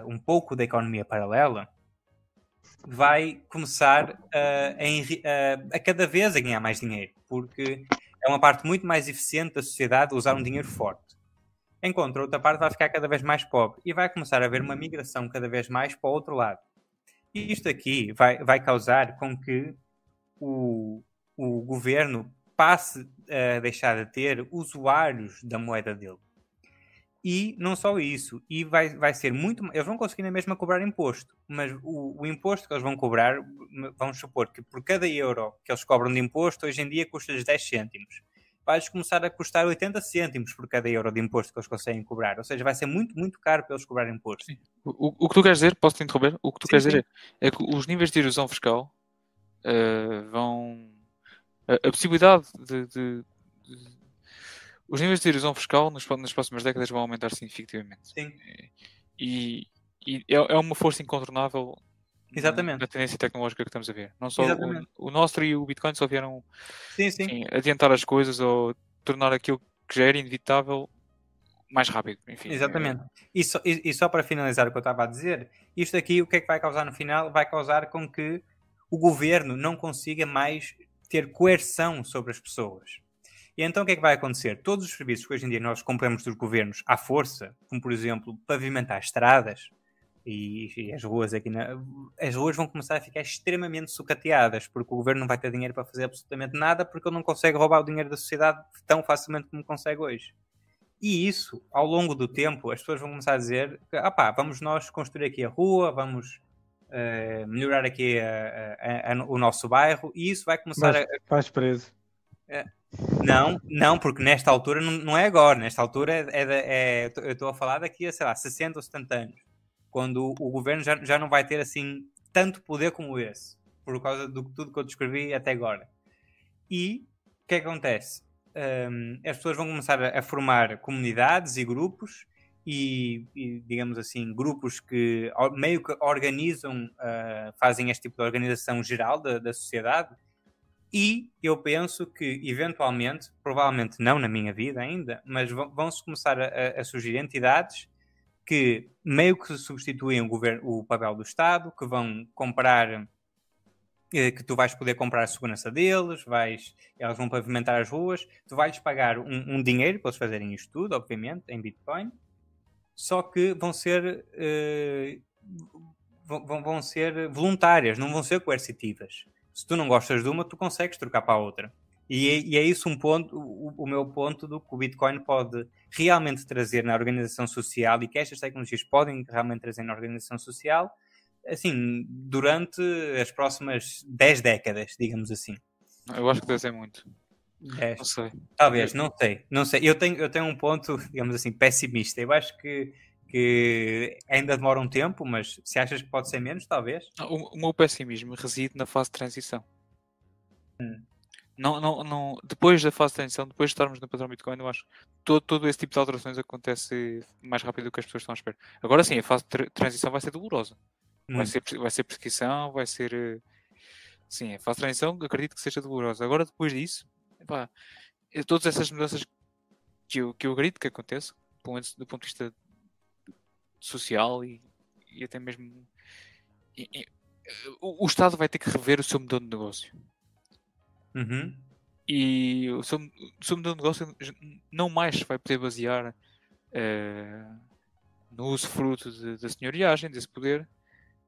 Speaker 3: um pouco da economia paralela vai começar a, a, a, cada vez a ganhar mais dinheiro, porque é uma parte muito mais eficiente da sociedade usar um dinheiro forte. Enquanto outra parte vai ficar cada vez mais pobre e vai começar a haver uma migração cada vez mais para o outro lado. E isto aqui vai, vai causar com que o, o governo passe a deixar de ter usuários da moeda dele. E não só isso, e vai, vai ser muito. Eles vão conseguir na mesma cobrar imposto, mas o, o imposto que eles vão cobrar, vamos supor que por cada euro que eles cobram de imposto, hoje em dia custa-lhes 10 cêntimos. Vai-lhes começar a custar 80 cêntimos por cada euro de imposto que eles conseguem cobrar. Ou seja, vai ser muito, muito caro para eles cobrar imposto.
Speaker 2: O, o, que tu queres dizer, posso te interromper? O que tu sim, queres sim. dizer é, é, que os níveis de erosão fiscal uh, vão. A, a possibilidade de, de, de os níveis de erosão fiscal nas, nas próximas décadas vão aumentar significativamente.
Speaker 3: Sim.
Speaker 2: E, e é, é, uma força incontornável
Speaker 3: Exatamente.
Speaker 2: Na, na, tendência tecnológica que estamos a ver. Não só o, o nosso e o Bitcoin só vieram
Speaker 3: sim, sim. Enfim,
Speaker 2: adiantar as coisas ou tornar aquilo que já era inevitável mais rápido. Enfim,
Speaker 3: Exatamente. É... E, só, e, e só para finalizar o que eu estava a dizer, isto aqui o que é que vai causar no final? Vai causar com que o governo não consiga mais ter coerção sobre as pessoas. E então o que é que vai acontecer? Todos os serviços que hoje em dia nós compramos dos governos à força, como por exemplo pavimentar estradas, e, e, as ruas aqui na, as ruas vão começar a ficar extremamente sucateadas porque o governo não vai ter dinheiro para fazer absolutamente nada porque ele não consegue roubar o dinheiro da sociedade tão facilmente como consegue hoje. E isso, ao longo do tempo, as pessoas vão começar a dizer ah pá, vamos nós construir aqui a rua, vamos uh, melhorar aqui a, a, a, o nosso bairro e isso vai começar
Speaker 1: Mas, a. Vais preso.
Speaker 3: É, não, não, porque nesta altura não, não é agora, nesta altura é, é, é eu estou a falar daqui a, sei lá, 60 ou 70 anos, quando o, governo já, já não vai ter assim tanto poder como esse, por causa de tudo que eu descrevi até agora. E o que, é acontece? Um, as pessoas vão começar a, a, formar comunidades e grupos e, e, digamos assim, grupos que meio que organizam, uh, fazem este tipo de organização geral da, da sociedade e eu penso que, eventualmente, provavelmente não na minha vida ainda, mas vão-se começar a, a, surgir entidades que meio que substituem o, governo, o papel do Estado, que vão comprar, eh, que tu vais poder comprar a segurança deles, vais, elas vão pavimentar as ruas, tu vais pagar um, um dinheiro para eles fazerem isto tudo, obviamente, em Bitcoin, só que vão ser. Vão, vão ser voluntárias, não vão ser coercitivas se tu não gostas de uma, tu consegues trocar para a outra. E é, e é isso um ponto, o, o, meu ponto do que o Bitcoin pode realmente trazer na organização social e que estas tecnologias podem realmente trazer na organização social, assim, durante as próximas 10 décadas, digamos assim.
Speaker 2: Eu acho que deve ser muito.
Speaker 3: 10. Não sei. Talvez, não sei. Não sei. Eu tenho, eu tenho um ponto, digamos assim, pessimista. Eu acho que que ainda demora um tempo, mas se achas que pode ser menos, talvez.
Speaker 2: O, o meu pessimismo reside na fase de transição.
Speaker 3: Hum.
Speaker 2: não, não, não, depois da fase de transição, depois de estarmos no padrão Bitcoin, eu acho que todo, todo esse tipo de alterações acontece mais rápido do que as pessoas estão a esperar. Agora sim, a fase de transição vai ser dolorosa. Vai ser, vai ser perseguição, vai ser. Eh, sim, a fase de transição acredito que seja dolorosa. Agora, depois disso, epá, eh, todas essas mudanças que eu, que eu acredito que aconteçam, pelo menos do ponto de vista social e, e até mesmo. E, e, o, o Estado vai ter que rever o seu modelo de negócio
Speaker 3: Uhum.
Speaker 2: E o seu, o seu modelo de negócio não mais se vai poder basear uh, no uso fruto de, da senhoriagem, desse poder,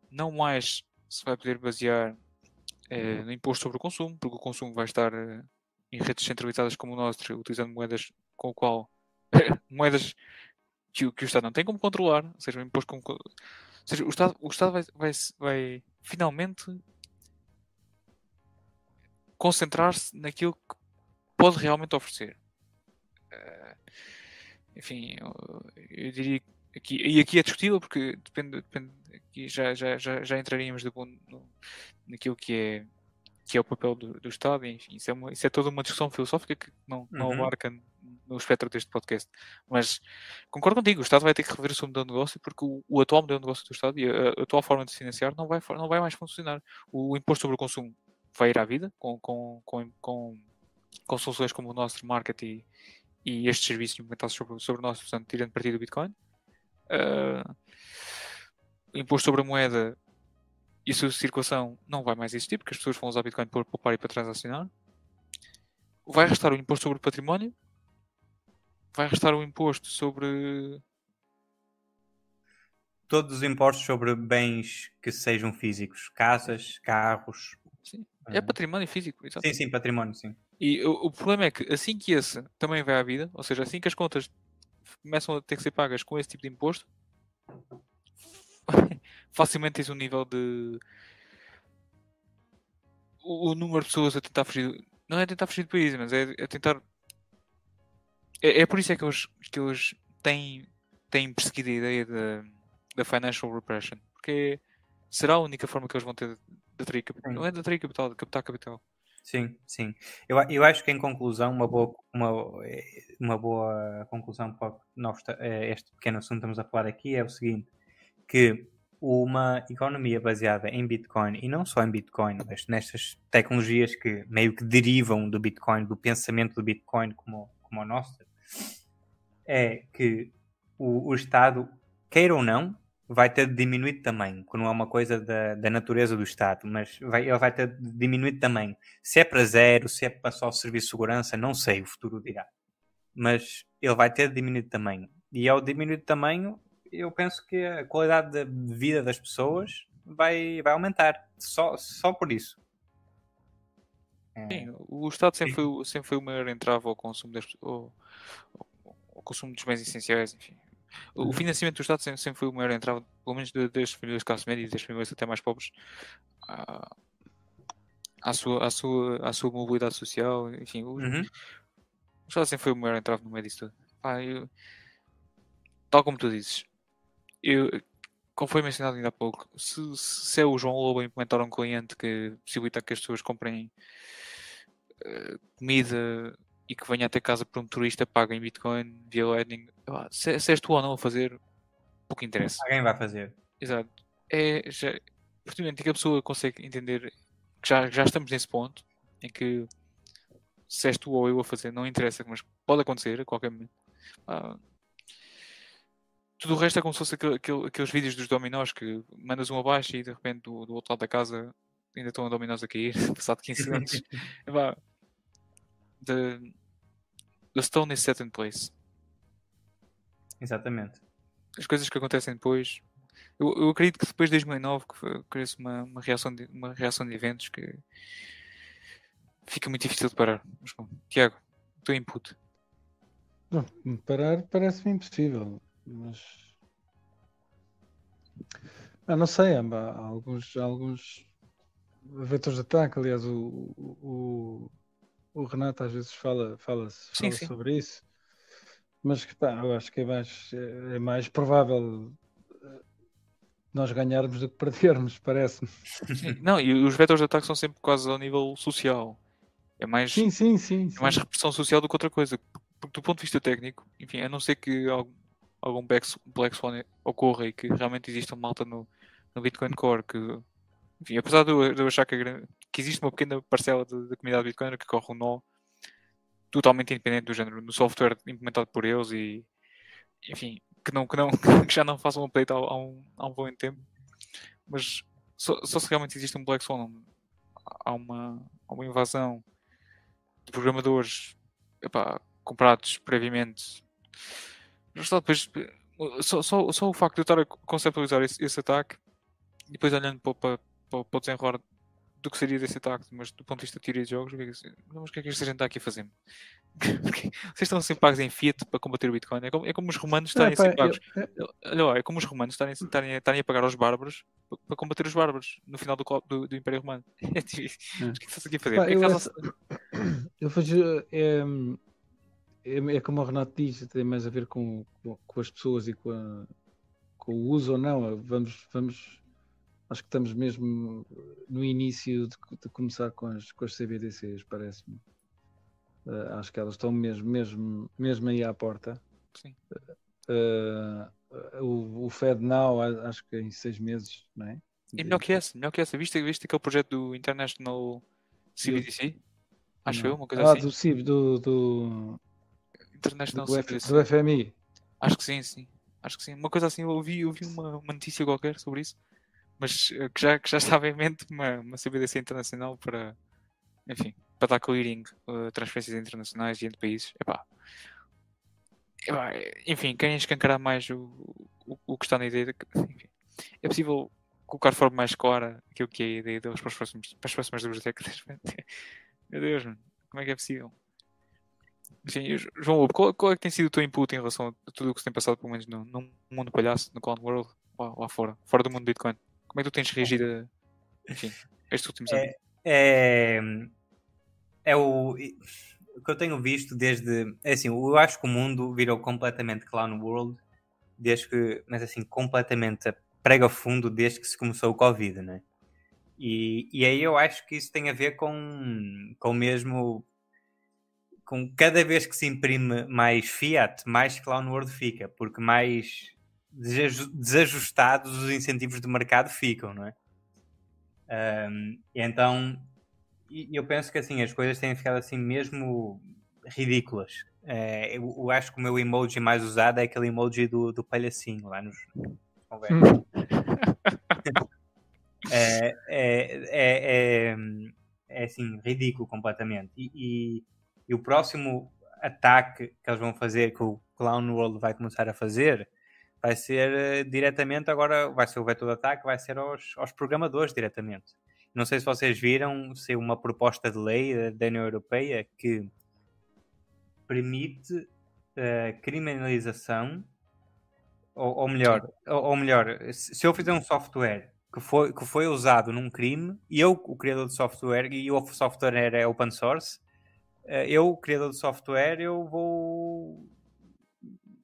Speaker 2: não mais se vai poder basear uh, no imposto sobre o consumo, porque o consumo vai estar uh, em redes centralizadas como o nosso, utilizando moedas com o qual moedas que, que, o Estado não tem como controlar, ou seja, o imposto como, ou seja, o Estado, o Estado vai, vai, vai finalmente concentrar-se naquilo que pode realmente oferecer. Uh, enfim, eu, eu, diria aqui, e aqui é discutível porque depende, depende aqui já, já, já, já entraríamos de bom, no, naquilo que é que é o papel do, do Estado, enfim, isso é, uma, isso é toda uma discussão filosófica que não, não uhum. abarca no espectro deste podcast. Mas concordo contigo, o Estado vai ter que rever o seu modelo de negócio porque o, o atual modelo de negócio do Estado e a, a, atual forma de se financiar não vai, não vai mais funcionar. O, o imposto sobre o consumo vai ir à vida com, com, com, com, com soluções como o nosso market e, e estes serviços implementados sobre, sobre nós, portanto, tirando partido do Bitcoin. Uh, imposto sobre a moeda e sua circulação não vai mais existir, porque as pessoas vão usar Bitcoin para poupar e para transacionar. Vai restar o imposto sobre o património. Vai restar o imposto sobre.
Speaker 3: Todos os impostos sobre bens que sejam físicos, casas, carros,
Speaker 2: Sim. É património físico,
Speaker 3: Sim, sim, património, sim.
Speaker 2: E o, o, problema é que assim que esse também vai à vida, ou seja, assim que as contas começam a ter que ser pagas com esse tipo de imposto, facilmente tens um nível de. O, o, número de pessoas a tentar fugir. Não é tentar fugir do país, mas é, é tentar. É, é, por isso é que eles, que eles têm, têm perseguido a ideia da financial repression. Porque será a única forma que eles vão ter de atrair capital. Não é de atrair capital, de captar capital.
Speaker 3: Sim, sim. Eu, eu acho que em conclusão, uma boa, uma, uma boa conclusão para eh, este pequeno assunto que estamos a falar aqui é o seguinte, que uma economia baseada em Bitcoin, e não só em Bitcoin, mas nestas tecnologias que meio que derivam do Bitcoin, do pensamento do Bitcoin como, como o nosso, é que o, o Estado, queira ou não, vai ter de tamanho, que não é uma coisa da, da natureza do Estado, mas vai, ele vai ter de tamanho. Se é para zero, se é para só serviço de segurança, não sei, o futuro dirá. Mas ele vai ter de tamanho. E ao diminuir de tamanho, eu penso que a qualidade de vida das pessoas vai, vai aumentar. Só, só por isso.
Speaker 2: É. Sim, o Estado sempre foi, sempre foi o maior entrave ao consumo, das, ao, ao consumo dos bens essenciais, enfim. O uhum. financiamento do Estado sempre, sempre foi o maior entrave, pelo menos das famílias de classe média e das famílias até mais pobres, à, à, sua, à, sua, à sua mobilidade social. Enfim, o, uhum. o Estado sempre foi o maior entrave no meio disso tudo. eu, tal como tu dizes, eu, como foi mencionado ainda há pouco, se, se é o João Lobo a implementar um cliente que possibilita que as pessoas comprem uh, comida e que venha até casa por um turista, paga em Bitcoin via Lightning, se, se és tu ou não a fazer, pouco interessa.
Speaker 3: Alguém vai fazer.
Speaker 2: Exato. É, já, a que a pessoa consegue entender que já, já estamos nesse ponto em que se és tu ou eu a fazer, não interessa, mas pode acontecer a qualquer momento. Ah, tudo o resto é como se fosse aquele, aquele, aqueles vídeos dos dominós que mandas um abaixo e de repente do, do outro lado da casa ainda estão a dominós a cair, passado 15 segundos. the, the stone is set in place.
Speaker 3: Exatamente.
Speaker 2: As coisas que acontecem depois. Eu, eu acredito que depois de 2009 que cresce uma, uma, reação de, uma reação de eventos que fica muito difícil de parar. Mas, bom, Tiago, o teu input.
Speaker 1: Não, parar parece-me impossível, mas. Ah, não sei, há alguns, alguns vetores de ataque. Aliás, o, o, o Renato às vezes fala, fala, fala sim, sobre isso, mas pá, eu acho que é mais, é mais provável eh, nós ganharmos do que perdermos, parece-me.
Speaker 2: Não, e os vetores de ataque são sempre quase ao nível social. É mais,
Speaker 1: Sim, sim, sim.
Speaker 2: é
Speaker 1: sim.
Speaker 2: mais repressão social do que outra coisa. Porque do ponto de vista técnico, enfim, a não ser que algum, Black, Swan ocorra e que realmente exista uma malta no, no Bitcoin Core que, enfim, apesar de eu, achar que, que existe uma pequena parcela da da comunidade Bitcoin que corre o nó totalmente independente do género, no software implementado por eles e, enfim, que, não, que, não, que já não façam um update há, há um, há um bom tempo. Mas só, só se realmente existe um Black Swan, há uma, há uma invasão de programadores epá, comprados previamente. Mas só depois, só, só, só o facto de eu estar a conceptualizar esse, esse ataque e depois olhando para, para, para, para o desenrolar do que seria desse ataque, mas do ponto de vista de teoria de jogos, o que é que, mas o que é que esta gente está aqui a fazer? Vocês estão ser pagos em Fiat para combater o Bitcoin. É como, é como os romanos estarem ser pagos.
Speaker 1: eu-
Speaker 2: Olha lá, é como os romanos estarem, estarem, estarem a pagar aos bárbaros para, para combater os bárbaros no final do, do, do Império Romano. É tipo, mas o que é que estás aqui a fazer?
Speaker 1: Pá,
Speaker 2: que é que
Speaker 1: eu
Speaker 2: estás a-
Speaker 1: Eu vejo. É, é, é como o Renato diz, tem mais a ver com, com, com as pessoas e com, a- com o uso ou não. Vamos, vamos, acho que estamos mesmo no início de, de começar com as, com as CBDCs, parece-me. Eh, acho que elas estão mesmo, mesmo, mesmo aí à porta.
Speaker 2: Sim.
Speaker 1: Eh, o, o Fed Now, acho que em seis meses, não é?
Speaker 2: E melhor que essa, melhor que essa. Viste, viste aquele projeto do International CBDC? Acho
Speaker 1: Não.
Speaker 2: eu, uma coisa
Speaker 1: ah,
Speaker 2: assim.
Speaker 1: do CIB, do, do,
Speaker 2: International
Speaker 1: do, F- do FMI.
Speaker 2: Acho que sim, sim. Acho que sim. Uma coisa assim, eu ouvi, eu ouvi uma, uma notícia qualquer sobre isso, mas eh, que já, que já estava em mente uma, uma CBDC internacional para, enfim, para dar clearing, eh, transferências internacionais e entre países. Epá. Epá, enfim, querem escancarar mais o, o, o que está na ideia. De enfim, é possível colocar de forma mais clara aquilo que é a ideia deles para, os próximos, para as próximas duas décadas. Meu Deus, mano, como é que é possível? João Lobo, qual, qual é que tem sido o teu input em relação a tudo o que se tem passado, pelo menos no, no mundo palhaço, no Clown World, lá, lá fora, fora do mundo Bitcoin? Como é que tu tens reagido a, enfim, estes últimos anos?
Speaker 3: É, é o, o que eu tenho visto desde. É assim, eu acho que o mundo virou completamente clown world, desde que. Mas assim, completamente prega fundo desde que se começou o Covid, né? E, e aí eu acho que isso tem a ver com, com o mesmo. Com cada vez que se imprime mais fiat, mais clown world fica, porque mais desaju- desajustados os incentivos de mercado ficam, não é? Um, então eu penso que assim as coisas têm ficado assim mesmo ridículas. É, eu, eu acho que o meu emoji mais usado é aquele emoji do, do palhacinho lá nos.
Speaker 1: Hum.
Speaker 3: É, é, é, é, é, assim, ridículo completamente. E, e, e o próximo ataque que eles vão fazer, que o Clown World vai começar a fazer, vai ser eh, diretamente agora, vai ser o vetor de ataque, vai ser aos, aos programadores diretamente. Não sei se vocês viram, saiu uma proposta de lei da- União Europeia que permite a criminalização, ou, ou melhor, ou, ou melhor, se eu fizer um software que foi, que foi usado num crime, e eu, o criador de software, e o software é open source, eh, eu, o criador de software, eu vou.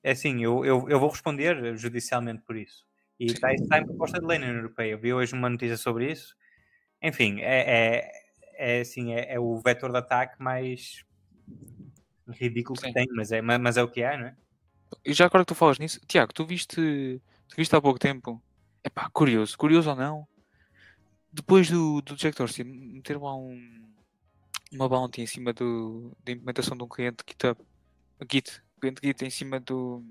Speaker 3: É assim, eu, eu, eu vou responder judicialmente por isso. E está, está em proposta de lei na União Europeia. Eu vi hoje uma notícia sobre isso. Enfim, é, é, é assim, é, é o vetor de ataque mais ridículo
Speaker 2: Sim.
Speaker 3: que tem, mas é, mas é o que é, não é?
Speaker 2: E já agora que tu falas nisso, Tiago, tu viste, tu viste há pouco tempo, epá, curioso, curioso ou não, depois do, do Jack Dorsey meter lá um, uma bounty em cima do, da implementação de um cliente GitHub, Git, cliente Git em cima do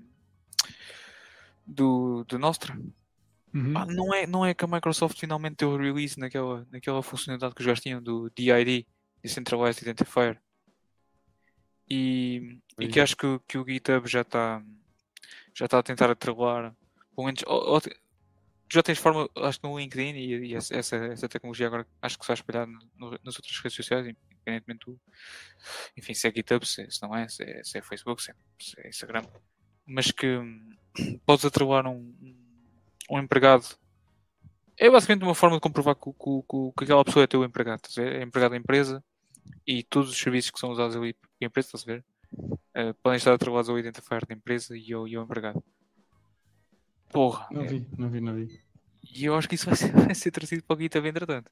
Speaker 2: do, do Nostra,
Speaker 1: Uhum.
Speaker 2: Pá, não, é, não é que a Microsoft finalmente deu o release naquela, naquela funcionalidade que os gajos tinham do DID, Decentralized Identifier. E, e que
Speaker 1: Sim.
Speaker 2: acho que, o- que o GitHub já está já está a tentar atrelar. Pelo menos, ou- ou já tens forma, acho que no LinkedIn e, e essa, essa, tecnologia agora acho que se vai espalhar no- nas outras redes sociais, independentemente do. Enfim, se é GitHub, se, se não é, se é, se é Facebook, se é, se é Instagram. Mas que hum, podes atrelar um, um- empregado. É basicamente uma forma de comprovar que, que, que, aquela pessoa é teu empregado. É empregado da empresa e todos os serviços que são usados ali pela empresa, estás a ver? Eh, podem estar atrelados ao identifier da empresa e ao, e ao empregado. Porra,
Speaker 1: Não
Speaker 2: é-
Speaker 1: vi, não vi, não vi.
Speaker 2: e eu acho que isso vai ser, vai ser trazido para o GitHub entretanto.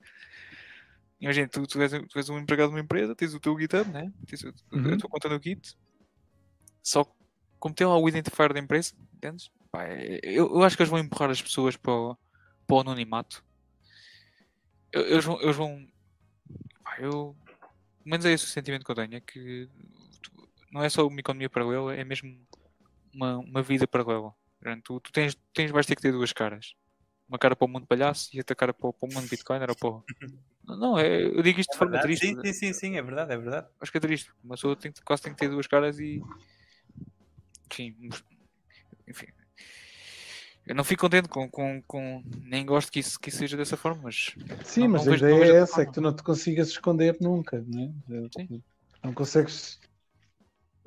Speaker 2: Imagina, tu, tu, és, tu és um empregado de uma empresa, tens o teu GitHub, né? tens a,
Speaker 1: Uhum.
Speaker 2: a tua conta no Git, só que como tem lá o identifier da empresa, entendes? Pá, é- eu, eu acho que eles vão empurrar as pessoas para o, para o anonimato. Eu- Eles vão. Eles vão pá, eu, pelo menos é esse o sentimento que eu tenho, é que tu- não é só uma economia paralela, é mesmo uma, uma vida paralela. Tu, tu tens, tens, vais ter que ter duas caras. Uma cara para o mundo palhaço e outra cara para, o- para o mundo Bitcoin era para o... Não, é, eu digo isto de
Speaker 3: É
Speaker 2: forma
Speaker 3: verdade.
Speaker 2: triste.
Speaker 3: Sim, sim, sim, sim, é verdade, é verdade.
Speaker 2: Acho que é triste. Uma pessoa tem, quase tem que ter duas caras e. Enfim. Enfim. Eu não fico contente com. com, com... Nem gosto que isso, que isso seja dessa forma, mas.
Speaker 1: Sim,
Speaker 2: Não-
Speaker 1: mas
Speaker 2: não
Speaker 1: a
Speaker 2: vejo-
Speaker 1: ideia é essa, é que tu não te consigas esconder nunca, né?
Speaker 2: Sim.
Speaker 1: Não consegues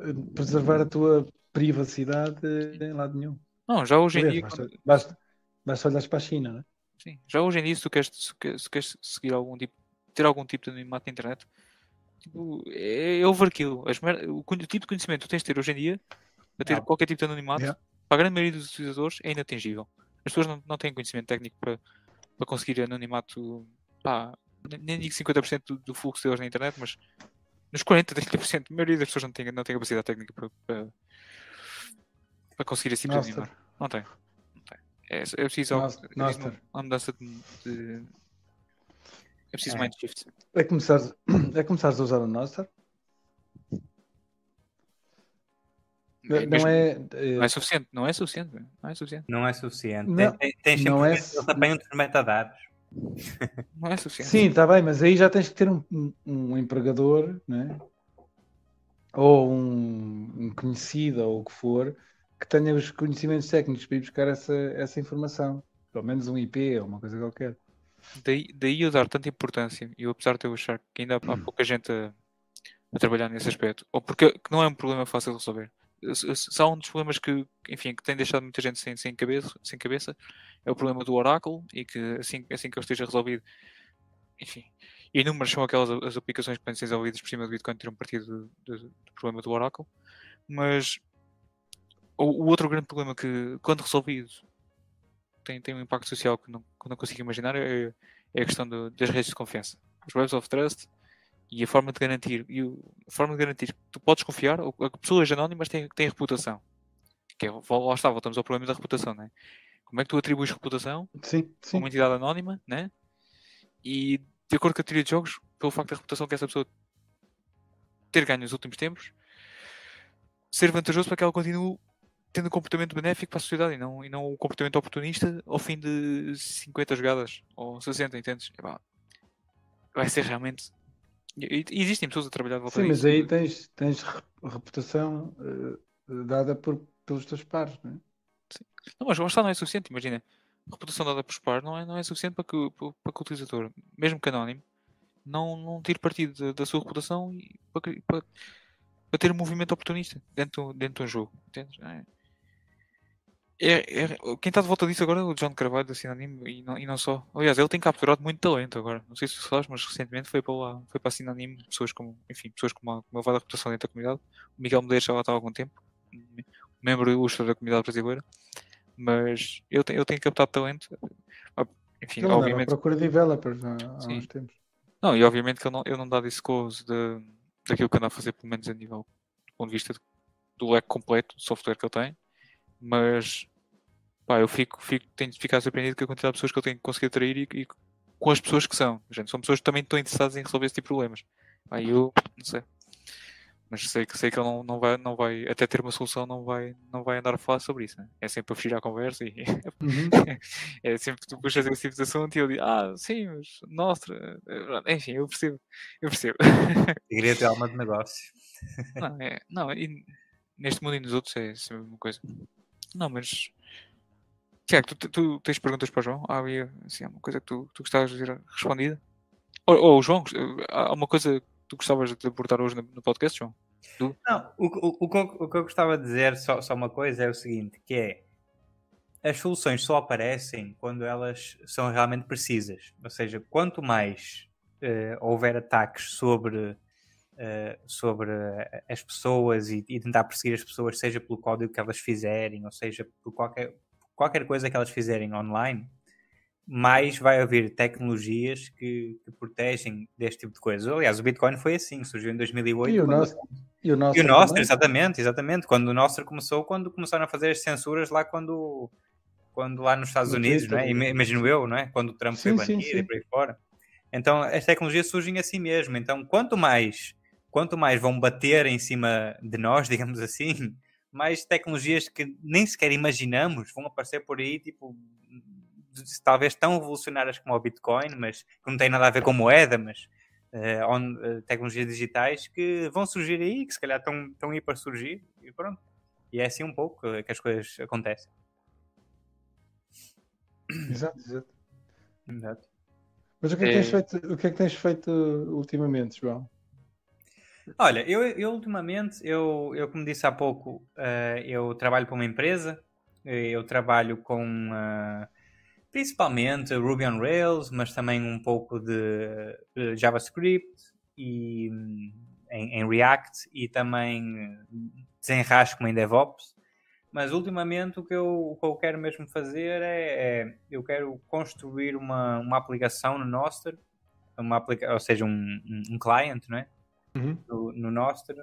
Speaker 1: eh, preservar a tua privacidade em lado nenhum.
Speaker 2: Não, já hoje em dia.
Speaker 1: basta,
Speaker 2: quando-
Speaker 1: basta, basta olhar para a China, né?
Speaker 2: Sim, já hoje em dia, se tu queres, se queres, se queres seguir algum tipo. ter algum tipo de anonimato na internet, tipo, é, é overkill. As mer... o, tipo de conhecimento que tu tens de ter hoje em dia para ter
Speaker 3: Não.
Speaker 2: qualquer tipo de anonimato,
Speaker 1: Yeah.
Speaker 2: para a grande maioria dos utilizadores, é inatingível. As pessoas não, não têm conhecimento técnico para, para conseguir anonimato, pá, nem- digo 50% do, do fluxo deles na internet, mas nos 40, 30%, a maioria das pessoas não tem, não tem capacidade técnica para, para, para conseguir esse tipo de
Speaker 1: Nossa,
Speaker 2: anonimato. Não tem. É, é preciso
Speaker 1: Nossa,
Speaker 2: é preciso uma, uma mudança de, de- É preciso
Speaker 3: É.
Speaker 2: mind shift.
Speaker 1: é começares, é começares a usar o Nostr.
Speaker 2: É
Speaker 1: Não
Speaker 2: mesmo-
Speaker 1: é,
Speaker 2: não é suficiente, não é suficiente, não é suficiente,
Speaker 3: Não é suficiente.
Speaker 1: Não,
Speaker 3: Tem, tem, tem sempre
Speaker 1: não é
Speaker 3: eles apanham os metadados.
Speaker 2: não é suficiente.
Speaker 1: Sim, está bem, mas aí já tens que ter um, um- um empregador, né? ou um, um conhecido, ou o que for, que tenha os conhecimentos técnicos para ir buscar essa, essa informação. Pelo menos um IP ou uma coisa qualquer.
Speaker 2: Daí, daí eu dar tanta importância, e eu apesar de eu achar que ainda há, há pouca gente a, a trabalhar nesse aspecto, ou porque que não é um problema fácil de resolver. S- s- Só um dos problemas que, enfim, que tem deixado muita gente sem, sem, cabeça, sem cabeça é o problema do oráculo e que assim, assim que ele esteja resolvido, enfim, inúmeras são aquelas as aplicações que podem ser desenvolvidas por cima do Bitcoin terem partido do, do, do problema do oráculo, mas o, outro grande problema que, quando resolvido, tem, tem um impacto social que não, que não consigo imaginar é, é a questão do- das redes de confiança. Os webs of trust e a forma de garantir, e a forma de garantir que tu podes confiar, ou pessoas anónimas têm, têm reputação. Que é, lá está, voltamos ao problema da reputação, né? Como é que tu atribuis reputação
Speaker 1: Sim,
Speaker 2: a
Speaker 1: sim.
Speaker 2: uma entidade anónima, né? E de acordo com a teoria de jogos, pelo facto da reputação que essa pessoa ter ganho nos últimos tempos, ser vantajoso para que ela continue tendo um comportamento benéfico para a sociedade e não, e não um comportamento oportunista ao fim de 50 jogadas ou 60, entendes? Epá, vai ser realmente. E, e existem pessoas a trabalhar de volta
Speaker 1: Sim, mas aí tens, tens re- reputação eh, dada por, pelos teus pares, não é?
Speaker 2: Não, mas está, não é suficiente. Imagina, reputação dada por par não é, não é suficiente para que, o- para, para que o utilizador, mesmo que anónimo, não, não tire partido da, sua reputação e para, para, para ter um movimento oportunista dentro, dentro de um jogo. Entendes? É, é, é- quem está de volta disso agora é o John Carvalho da Sinanime e não, e não só. Aliás, ele tem capturado muito talento agora. Não sei se sabes, mas recentemente foi para lá, foi para a Sinanime, pessoas como, enfim, pessoas com uma, uma elevada reputação dentro da comunidade. O Miguel Medeiros já lá está há algum tempo, membro ilustre da comunidade brasileira. Mas eu tenho, eu tenho captado talento. Ah, Enfim,
Speaker 1: à
Speaker 2: obviamente.
Speaker 1: procura de developers há, há uns tempos.
Speaker 2: Não, e obviamente que ele não, ele não dá disclose de, daquilo que anda a fazer, pelo menos a nível do ponto de vista do leque completo de software que ele tem, mas pá, eu fico, fico, tenho de ficar surpreendido com a quantidade de pessoas que ele tem conseguido atrair e, e com as pessoas que são. Gente, são pessoas que também estão interessadas em resolver esse tipo de problemas. Pá, eu não sei. Mas sei que, sei que ele não, não, vai, não vai, até ter uma solução, não vai, não vai andar a falar sobre isso. Né? É sempre a fugir à conversa e
Speaker 1: Uhum.
Speaker 2: é sempre que tu puxas esse tipo de assunto e ele diz, ah, sim, mas nossa, eh, enfim, eu percebo, eu percebo.
Speaker 3: Queria ter alma de negócio.
Speaker 2: não, é, não, e neste mundo e nos outros é sempre a mesma coisa. Não, mas Tiago, tu, tu tens perguntas para o João? Há havia assim, uma coisa que tu, tu gostavas de ver respondida? Ou, ou João, há uma coisa que tu gostavas de abordar hoje no, podcast, João?
Speaker 3: Não, o, o, o, que eu, o que eu gostava de dizer, só, só uma coisa, é o seguinte, que é as soluções só aparecem quando elas são realmente precisas. Ou seja, quanto mais eh, houver ataques sobre, eh, sobre as pessoas e, e tentar perseguir as pessoas, seja pelo código que elas fizerem, ou seja, por qualquer, qualquer coisa que elas fizerem online, mais vai haver tecnologias que, que, protegem deste tipo de coisas. Aliás, o Bitcoin foi assim, surgiu em 2008.
Speaker 1: E o nosso, e o nosso,
Speaker 3: e o nosso exatamente, exatamente. Quando o nosso começou, quando começaram a fazer as censuras lá quando, quando lá nos Estados no Unidos, Twitter, é? Imagino eu, não é? Quando o Trump sim, foi banido e por aí fora. Então, as tecnologias surgem assim mesmo. Então, quanto mais, quanto mais vão bater em cima de nós, digamos assim, mais tecnologias que nem sequer imaginamos vão aparecer por aí, tipo, talvez tão revolucionárias como o Bitcoin, mas que não tem nada a ver com moeda, mas uh, on, uh, tecnologias digitais que vão surgir aí, que se calhar estão, estão aí para surgir, e pronto. E é assim um pouco que as coisas acontecem.
Speaker 1: Exato, exato. exato. Mas o que, é que tens é. feito, o que é que tens feito ultimamente, João?
Speaker 3: Olha, eu, eu ultimamente, eu, eu como disse há pouco, uh, eu trabalho para uma empresa, eu trabalho com uh, principalmente Ruby on Rails, mas também um pouco de, JavaScript e em, em, React e também desenrasco em DevOps. Mas ultimamente o que eu, o que eu quero mesmo fazer é, é eu quero construir uma, uma aplicação no Nostr, uma aplica ou seja, um, um client, não é? Uhum. No, no Nostr.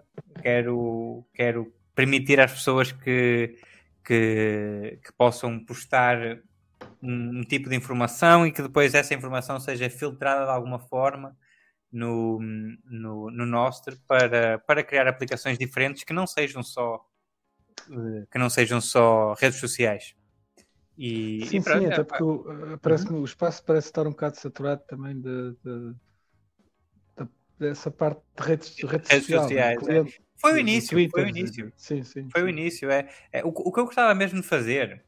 Speaker 3: Quero, quero permitir às pessoas que, que, que possam postar um, um, tipo de informação e que depois essa informação seja filtrada de alguma forma no, no, no Nostr para, para criar aplicações diferentes que não sejam só eh, que não sejam só redes sociais.
Speaker 1: E, sim, e sim, é, até porque uh, parece uhum. o espaço parece estar um bocado saturado também de, de dessa parte de redes, de redes, redes social, sociais.
Speaker 3: É. Foi o início, Twitter, foi o início.
Speaker 1: Sim, sim,
Speaker 3: foi
Speaker 1: sim.
Speaker 3: o início. É, é o, o, que eu gostava mesmo de fazer,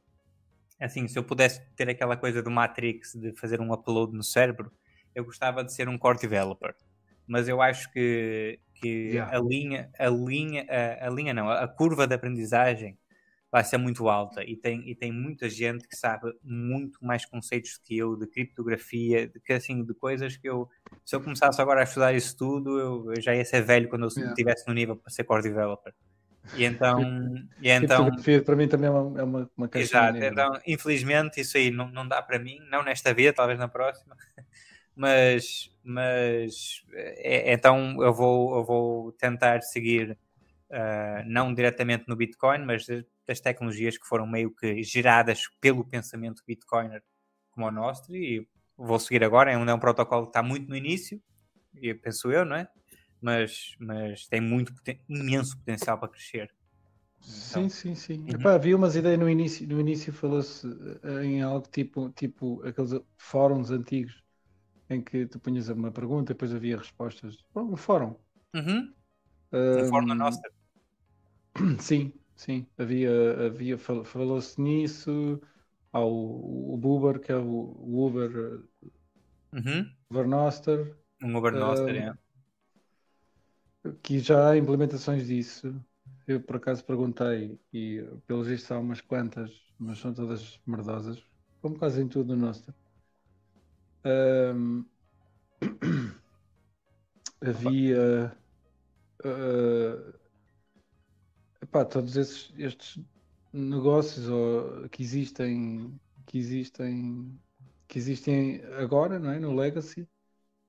Speaker 3: assim, se eu pudesse ter aquela coisa do Matrix de fazer um upload no cérebro, eu gostava de ser um core developer. Mas eu acho que que yeah. a linha, a linha, a, a, linha não, a curva de aprendizagem vai ser muito alta. E tem, e tem muita gente que sabe muito mais conceitos que eu de criptografia, de, que, assim, de coisas que eu, se eu começasse agora a estudar isso tudo, eu, eu já ia ser velho quando eu estivesse no nível para ser core developer. E então, e então
Speaker 1: para mim também é uma, é uma, uma
Speaker 3: Exato, então, infelizmente, isso aí não, não dá para mim, não nesta vida, talvez na próxima mas, mas é, então eu vou, eu vou tentar seguir uh, não diretamente no Bitcoin, mas das tecnologias que foram meio que geradas pelo pensamento Bitcoiner como o nosso e vou seguir agora, é um, é um protocolo que está muito no início, penso eu, não é? Mas, mas tem muito imenso potencial para crescer.
Speaker 1: Então, sim, sim, sim. Uhum. Epá, havia umas ideias no início, no início falou-se eh, em algo tipo, tipo aqueles fóruns antigos em que tu punhas uma pergunta e depois havia respostas. Um fórum.
Speaker 3: Uhum. Um, um fórum na nossa.
Speaker 1: Sim, sim. Havia, havia falou-se nisso. Há o, o Buber, que é o, o Uber.
Speaker 3: Uhum.
Speaker 1: Ubernoster.
Speaker 3: Um Ubernoster, uh,
Speaker 1: é. Que já há implementações disso. Eu por acaso perguntei e pelos vistos há umas quantas, mas são todas merdosas, como quase em tudo no Noster. Um, havia uh, epá, todos esses, estes negócios ou, que existem que existem que existem agora não é? no Legacy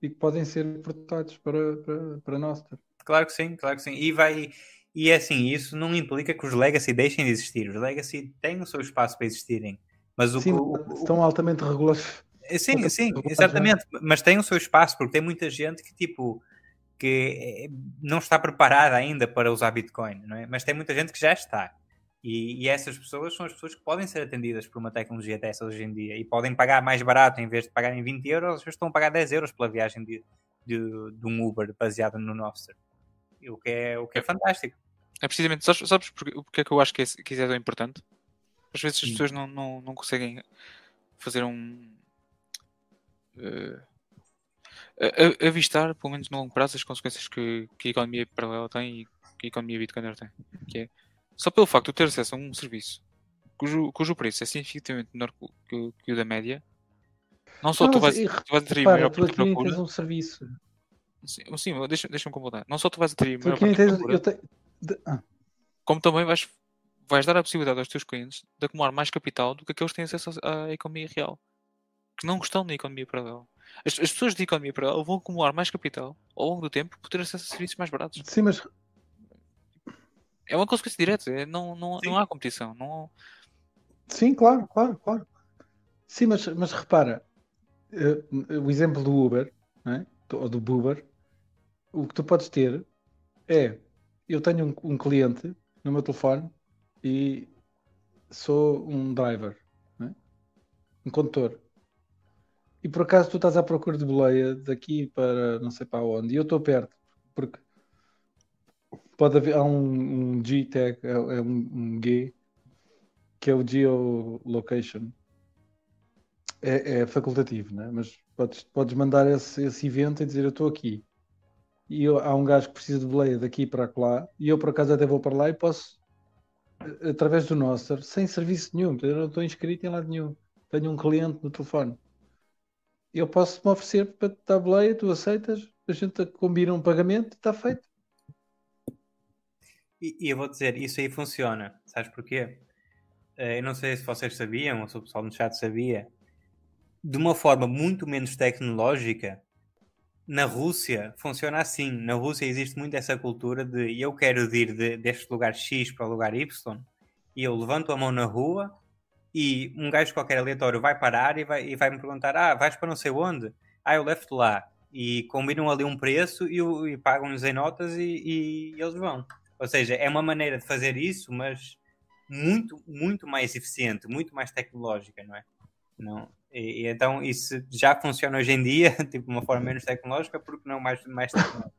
Speaker 1: e que podem ser portados para, para, para Nostr.
Speaker 3: Claro que sim, claro que sim. E vai e é assim, isso não implica que os Legacy deixem de existir. Os Legacy têm o seu espaço para existirem. Mas o,
Speaker 1: sim,
Speaker 3: o,
Speaker 1: o, estão altamente regulados
Speaker 3: Sim, sim, exatamente. Mas tem o seu espaço, porque tem muita gente que, tipo, que eh, não está preparada ainda para usar Bitcoin, é? Mas tem muita gente que já está. E, e, essas pessoas são as pessoas que podem ser atendidas por uma tecnologia dessa hoje em dia e podem pagar mais barato em vez de pagarem 20 euros, às vezes estão a pagar 10 euros pela viagem de, de, de um Uber baseado no Nostr. O que é, o que é fantástico.
Speaker 2: É precisamente, sabes, sabes porque, porque é que eu acho que, é, que isso é tão importante? Às vezes as pessoas não, não, não conseguem fazer um, uh, avistar, pelo menos no longo prazo, as consequências que, que a economia paralela tem e que a economia Bitcoiner tem. Que é, só pelo facto de ter acesso a um serviço cujo, cujo preço é significativamente menor que, que o da média, não só não, tu, vais, tu vais atrair
Speaker 1: maior tu aqui procura. Um serviço.
Speaker 2: Sim, sim deixa-me deixa completar. Não só tu vais atrair maior procura, te... de... ah. como também vais, vais dar a possibilidade aos teus clientes de acumular mais capital do que aqueles que têm acesso à economia real que não estão na economia paralela. As, as pessoas de economia paralela vão acumular mais capital ao longo do tempo por ter acesso a serviços mais baratos.
Speaker 1: Sim, mas
Speaker 2: É uma consequência direta. é- não, não,
Speaker 3: Sim.
Speaker 2: não há competição. Não,
Speaker 1: Sim, claro, claro, claro. Sim, mas, mas repara, eh, o exemplo do Uber, é? ou do Uber, o que tu podes ter é, eu tenho um, um cliente no meu telefone e sou um driver, é? um condutor. E por acaso tu estás à procura de boleia daqui para não sei para onde, e eu estou perto, porque pode haver, há um, um G-Tag, é, é um, um G, que é o geolocation. É, é facultativo, né? mas podes, podes mandar esse, esse evento e dizer eu estou aqui. E eu- há um gajo que precisa de boleia daqui para lá, e eu por acaso até vou para lá e posso, através do Nostr, sem serviço nenhum, eu não estou inscrito em lado nenhum. Tenho um cliente no telefone. Eu posso me oferecer para te dar tu aceitas, a gente combina um pagamento está feito.
Speaker 3: E, e eu vou dizer, isso aí funciona. Sabes porquê? Eh, Eu não sei se vocês sabiam, ou se o pessoal no chat sabia, de uma forma muito menos tecnológica, na Rússia funciona assim. Na Rússia existe muito essa cultura de eu quero ir de- deste lugar X para o lugar Y, e eu levanto a mão na rua e um gajo qualquer aleatório vai parar e vai, e vai me perguntar: Ah, vais para não sei onde? Ah, eu levo-te lá. E combinam ali um preço e, e pagam-nos em notas e, e eles vão. Ou seja, é uma maneira de fazer isso, mas muito, muito mais eficiente, muito mais tecnológica, não é? Não. E, e então isso já funciona hoje em dia, tipo, de uma forma menos tecnológica, porque não mais, mais tecnológica.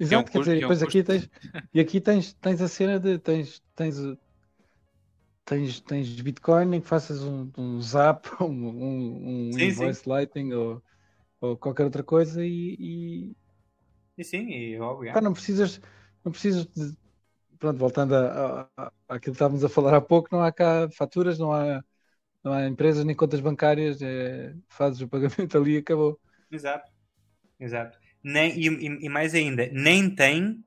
Speaker 1: Exato, quer
Speaker 2: custo-
Speaker 1: dizer,
Speaker 2: é um
Speaker 1: depois aqui tens, e aqui tens, tens a cena de tens, tens, tens, tens Bitcoin em que faças um, um zap, um, um, um
Speaker 3: Sim,
Speaker 1: invoice lighting ou, ou qualquer outra coisa e, e
Speaker 3: E sim, e óbvio.
Speaker 1: pá, não precisas, não precisas de pronto, voltando a, a, a- àquilo que estávamos a falar há pouco, não há cá faturas, não há, não há empresas nem contas bancárias, é, fazes o pagamento ali e acabou.
Speaker 3: Exato. Exato. Nem, e, e- e mais ainda, nem tem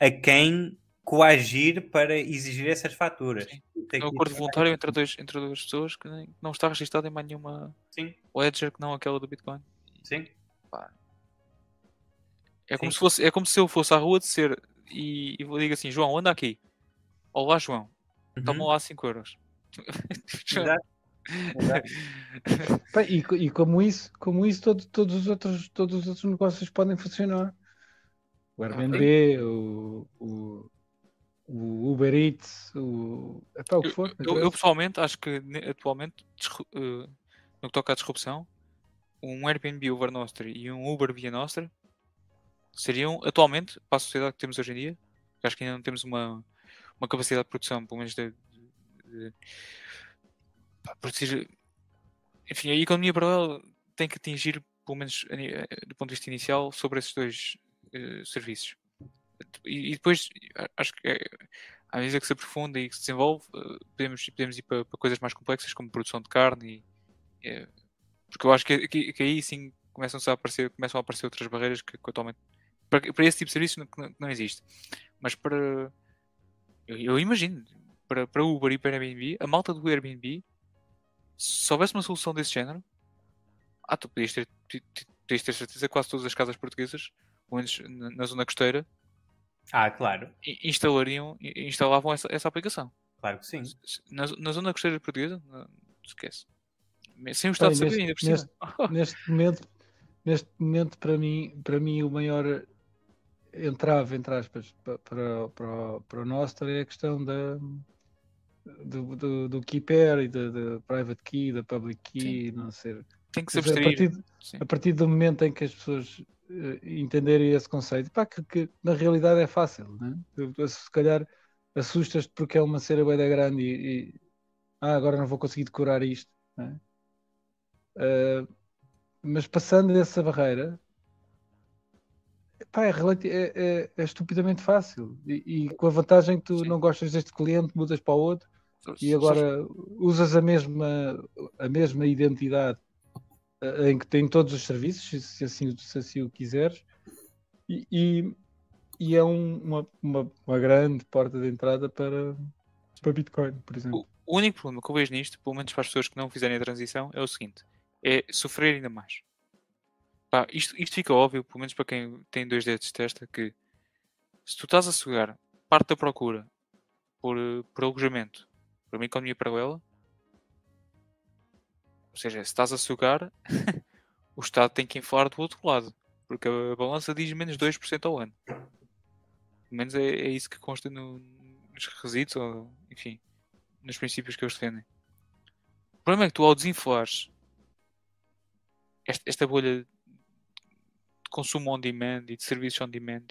Speaker 3: a quem coagir para exigir essas faturas.
Speaker 2: Sim.
Speaker 3: Tem
Speaker 2: É um acordo voluntário entre, dois, entre duas pessoas que nem- não está registado em mais nenhuma
Speaker 3: Sim,
Speaker 2: ledger que não aquela do Bitcoin.
Speaker 3: sim.
Speaker 2: É como,
Speaker 3: Sim.
Speaker 2: se fosse, é como se eu fosse à rua dizer e, e vou digo assim: João, anda aqui. Olá, João, toma
Speaker 3: Uhum.
Speaker 2: lá 5 euros.
Speaker 3: Exato. Exato.
Speaker 1: Pá, E, e como isso, como isso todos, todos, os outros, todos os outros negócios podem funcionar. O Airbnb, o, o, o Uber Eats, o, epá, o que
Speaker 2: Eu,
Speaker 1: for.
Speaker 2: eu- eu, pessoalmente acho que atualmente, eh, no que toca à disrupção, um Airbnb over Nostra e um Uber via Nostra seriam atualmente, para a sociedade que temos hoje em dia, acho que ainda não temos uma, uma capacidade de produção, pelo menos de, de, de produzir. Enfim, a economia paralela tem que atingir, pelo menos eh, do ponto de vista inicial, sobre esses dois eh, serviços. E, depois acho que é, à medida que se aprofunda e que se desenvolve, eh, podemos, podemos ir para, para coisas mais complexas como produção de carne e, eh, porque eu acho que, que, que aí sim começam a aparecer, começam a aparecer outras barreiras que, que atualmente para, para esse tipo de serviço não, não, existe. Mas para eu, eu imagino para, para Uber e para Airbnb, a malta do Airbnb, se houvesse uma solução desse género, ah, tu podias ter, podias ter certeza que quase todas as casas portuguesas, pelo menos na, na zona costeira,
Speaker 3: Ah, claro.
Speaker 2: instalariam, instalavam essa, essa aplicação.
Speaker 3: Claro que sim.
Speaker 2: Na, na zona costeira portuguesa, não, esquece. Sem o Estado
Speaker 1: Bem,
Speaker 2: saber
Speaker 1: neste-
Speaker 2: ainda por cima.
Speaker 1: neste momento, neste momento para mim, para mim o maior entrave, entre aspas, pa- para, para, para o Nostra é a questão da, do, do, do key pair e da, da private key, da public key, não sei.
Speaker 2: Tem que se
Speaker 1: dizer, a,
Speaker 2: abstrair.
Speaker 1: partir, a partir do momento em que as pessoas eh, entenderem esse conceito, pá, que, que na realidade é fácil, né? Tu- tu, se calhar assustas-te porque é uma cera da grande e, e, ah, agora não vou conseguir decorar isto, né? Ah, mas passando essa barreira, pá, é, é- é- é estupidamente fácil e, e com a vantagem que tu
Speaker 2: Sim.
Speaker 1: não gostas deste cliente, mudas para o outro e agora usas a mesma, a mesma identidade em que tem todos os serviços, se- assim, se assim o quiseres, e, e, e é um- uma, uma, uma grande porta de entrada para, para Bitcoin, por exemplo.
Speaker 2: O, único problema que eu vejo nisto, pelo menos para as pessoas que não fizerem a transição, é o seguinte: é sofrer ainda mais. Pá, isto, isto fica óbvio, pelo menos para quem tem dois dedos de testa, que se tu estás a sugar parte da procura por, eh, por alojamento para uma economia paralela, ou seja, se estás a sugar, o Estado tem que inflar do outro lado, porque a balança diz menos 2% ao ano. Pelo menos é, é isso que consta no, nos requisitos, ou enfim, nos princípios que eles defendem. O problema é que tu, ao desinflares esta, esta bolha de consumo on demand e de serviços on demand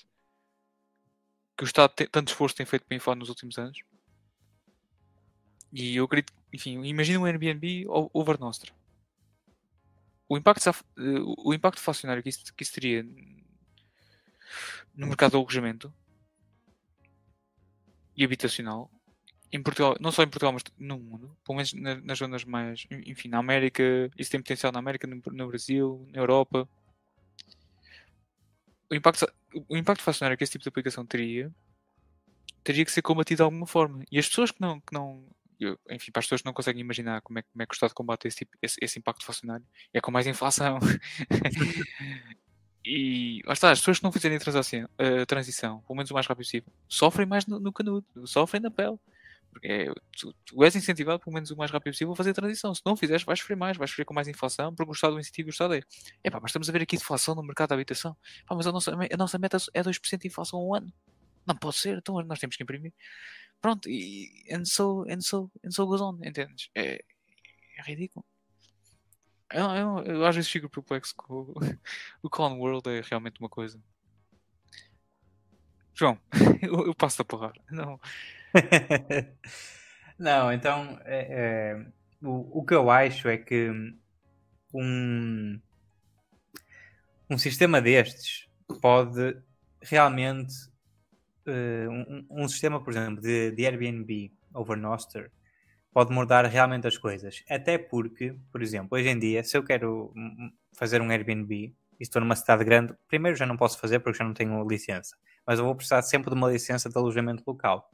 Speaker 2: que o Estado tem, tanto esforço tem feito para inflar nos últimos anos. E eu acredito, enfim, imagina um Airbnb over Nostra. O impacto, o impacto inflacionário que isso, que isso teria no mercado de alojamento e habitacional em Portugal, não só em Portugal, mas no mundo, pelo menos nas zonas mais, enfim, na América, isso tem potencial na América, no, no Brasil, na Europa. O impacto, o impacto inflacionário que esse tipo de aplicação teria, teria que ser combatido de alguma forma. E as pessoas que não, que não eu, enfim, para as pessoas que não conseguem imaginar como é, como é que o Estado combate esse, tipo, esse, esse impacto inflacionário, é com mais inflação. E lá está, as pessoas que não fizerem a transição, transição, pelo menos o mais rápido possível, sofrem mais no, no canudo, sofrem na pele. Porque é, tu, tu, és incentivado, pelo menos o mais rápido possível, a fazer a transição. Se não fizeres, vais sofrer mais, vais sofrer com mais inflação, porque o Estado do incentivo e o Estado é. Epá, mas estamos a ver aqui deflação no mercado da habitação. Epá, mas a nossa, a nossa meta é 2% de inflação ao ano. Não pode ser, então nós temos que imprimir. Pronto, e and so, and so, and so goes on, entendes? É, é ridículo. Eu, eu, eu, às vezes fico perplexo com o, Clown World é realmente uma coisa. João, eu, eu passo a palavra. Não.
Speaker 3: Não, então é, é, o, o que eu acho é que um, um sistema destes pode realmente uh, um, um, sistema, por exemplo, de, de Airbnb over Noster pode mudar realmente as coisas. Até porque, por exemplo, hoje em dia, se eu quero fazer um Airbnb e estou numa cidade grande, primeiro já não posso fazer porque já não tenho licença, mas eu vou precisar sempre de uma licença de alojamento local.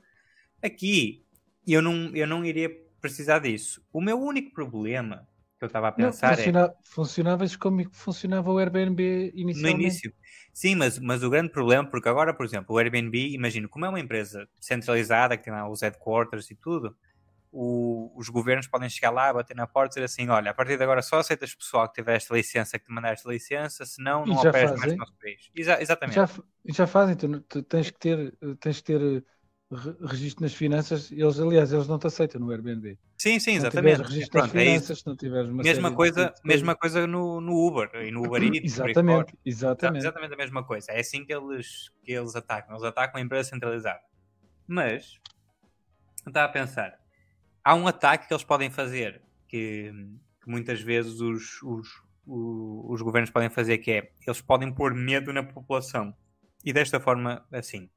Speaker 3: Aqui, eu não, eu não iria precisar disso. O meu único problema que eu estava a pensar não,
Speaker 1: funciona,
Speaker 3: é...
Speaker 1: Funcionavas como funcionava o Airbnb inicialmente.
Speaker 3: No início. Sim, mas, mas o grande problema, porque agora, por exemplo, o Airbnb, imagino, como é uma empresa centralizada, que tem lá os headquarters e tudo, o, os governos podem chegar lá, bater na porta e dizer assim, olha, a partir de agora só aceitas pessoal que tiver esta licença, que te mandar esta licença, senão não operas mais no nosso país. Exa exatamente.
Speaker 1: Já, já fazem, tu, tu, tens que ter, tens que ter registro nas finanças, eles, aliás, eles não te aceitam no Airbnb.
Speaker 3: Sim, sim, exatamente.
Speaker 1: Não registro Pronto, nas é finanças, é não tiveres uma
Speaker 3: mesma coisa, mesma coisa no, no Uber e no Uber
Speaker 1: Eats. Exatamente, exatamente.
Speaker 3: Exatamente a mesma coisa. É assim que eles, que eles atacam. Eles atacam a empresa centralizada. Mas, está a pensar, há um ataque que eles podem fazer que, que muitas vezes os, os, os, os governos podem fazer, que é, eles podem pôr medo na população. E desta forma, assim,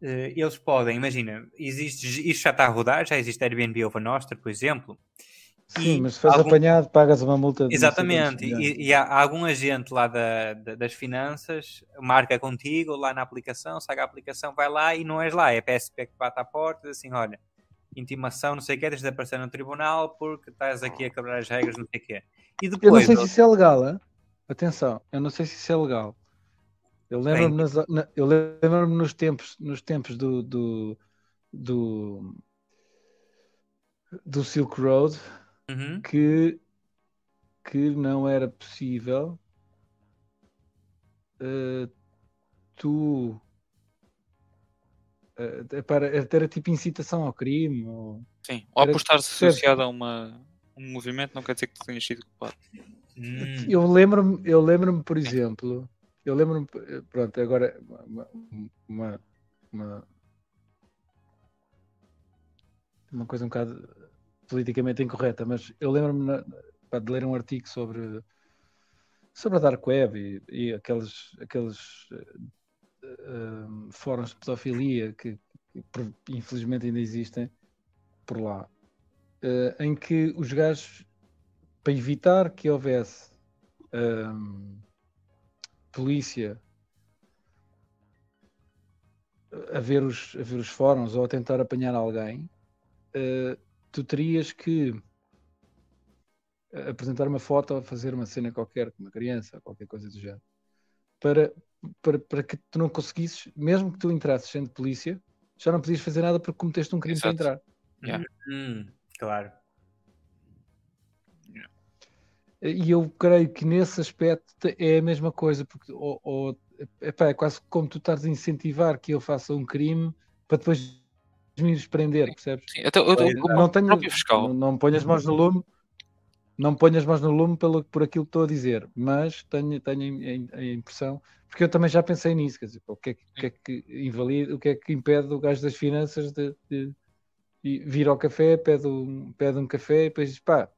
Speaker 3: eles podem, imagina, existe, isto já está a rodar, já existe Airbnb over Nostra, por exemplo.
Speaker 1: Sim, mas se fores algum... apanhado, pagas uma multa.
Speaker 3: De Exatamente, e, e, há algum agente lá da, da, das finanças, marca contigo lá na aplicação, saca a aplicação, vai lá e não és lá, é a PSP que bate à porta e diz assim: olha, intimação, não sei o que, tens de aparecer no tribunal porque estás aqui a quebrar as regras, não sei o que.
Speaker 1: E depois. Eu não sei se isso é legal, hein? atenção, eu não sei se isso é legal. Eu lembro-me eu lembro nos tempos, nos tempos do, do, do, do Silk Road
Speaker 3: uhum.
Speaker 1: que, que não era possível uh, tu uh, para, era tipo incitação ao crime ou,
Speaker 2: Sim, ou estar associado a uma, um movimento não quer dizer que tu tenhas sido culpado.
Speaker 1: Hum. Eu lembro-me, eu lembro-me, por exemplo, eu lembro-me, pronto, agora uma, uma, uma, uma, coisa um bocado politicamente incorreta, mas eu lembro-me de ler um artigo sobre, sobre a Dark Web e, e aqueles, aqueles uh, fóruns de pedofilia que, que, infelizmente ainda existem por lá, uh, em que os gajos, para evitar que houvesse polícia a ver os, a ver os fóruns ou a tentar apanhar alguém, uh, tu terias que apresentar uma foto ou fazer uma cena qualquer com uma criança, qualquer coisa do género, para, para, para que tu não conseguisses, mesmo que tu entrasses sendo polícia, já não podias fazer nada porque cometeste um crime
Speaker 2: Exato.
Speaker 1: para entrar.
Speaker 2: Yeah.
Speaker 3: Hum, claro.
Speaker 1: E eu creio que nesse aspecto é a mesma coisa, porque ou, ou, epá, é quase como tu estás a incentivar que eu faça um crime para depois me ires prender, percebes?
Speaker 2: Sim, até, o,
Speaker 1: Eu
Speaker 2: o
Speaker 1: não tenho. Não, não me ponho as mãos no lume, não me ponho as mãos no lume pelo, por aquilo que estou a dizer, mas tenho, tenho a, impressão, porque eu também já pensei nisso, quer dizer, o que é que, o que, é que invalida, o que é que impede o gajo das finanças de, de- de vir ao café, pede um, pede um café e depois diz, pá,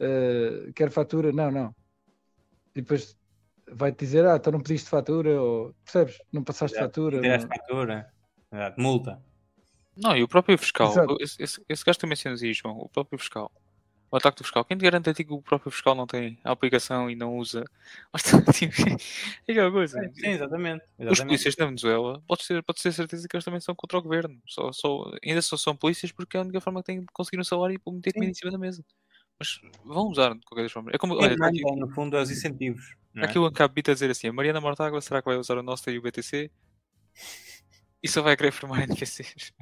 Speaker 1: eh, quer fatura? Não, não. E depois vai-te dizer, ah, então não pediste fatura, ou percebes? Não passaste
Speaker 3: Exato.
Speaker 1: fatura. Não-
Speaker 3: fatura. Exato. Multa.
Speaker 2: Não, e o próprio fiscal,
Speaker 1: Exato.
Speaker 2: esse, esse, esse gajo tu mencionas aí, João, o próprio fiscal, o ataque do fiscal, quem te garante a ti que o próprio fiscal não tem a aplicação e não usa? Mas, tipo, é aquela coisa.
Speaker 3: Sim, exatamente.
Speaker 2: Os
Speaker 3: exatamente.
Speaker 2: polícias na Venezuela, pode ter, pode ter certeza que eles também são contra o governo. Só, só, ainda só são polícias porque é a única forma que têm de conseguir um salário e meter comida em cima da mesa. Mas vão usar de qualquer forma. É como, olha, está aqui,
Speaker 3: manda, no fundo, é os incentivos. é?
Speaker 2: aqui o Ancapita a dizer assim: a Mariana Mortágua será que vai usar o nosso e o BTC? E só vai querer formar NPCs.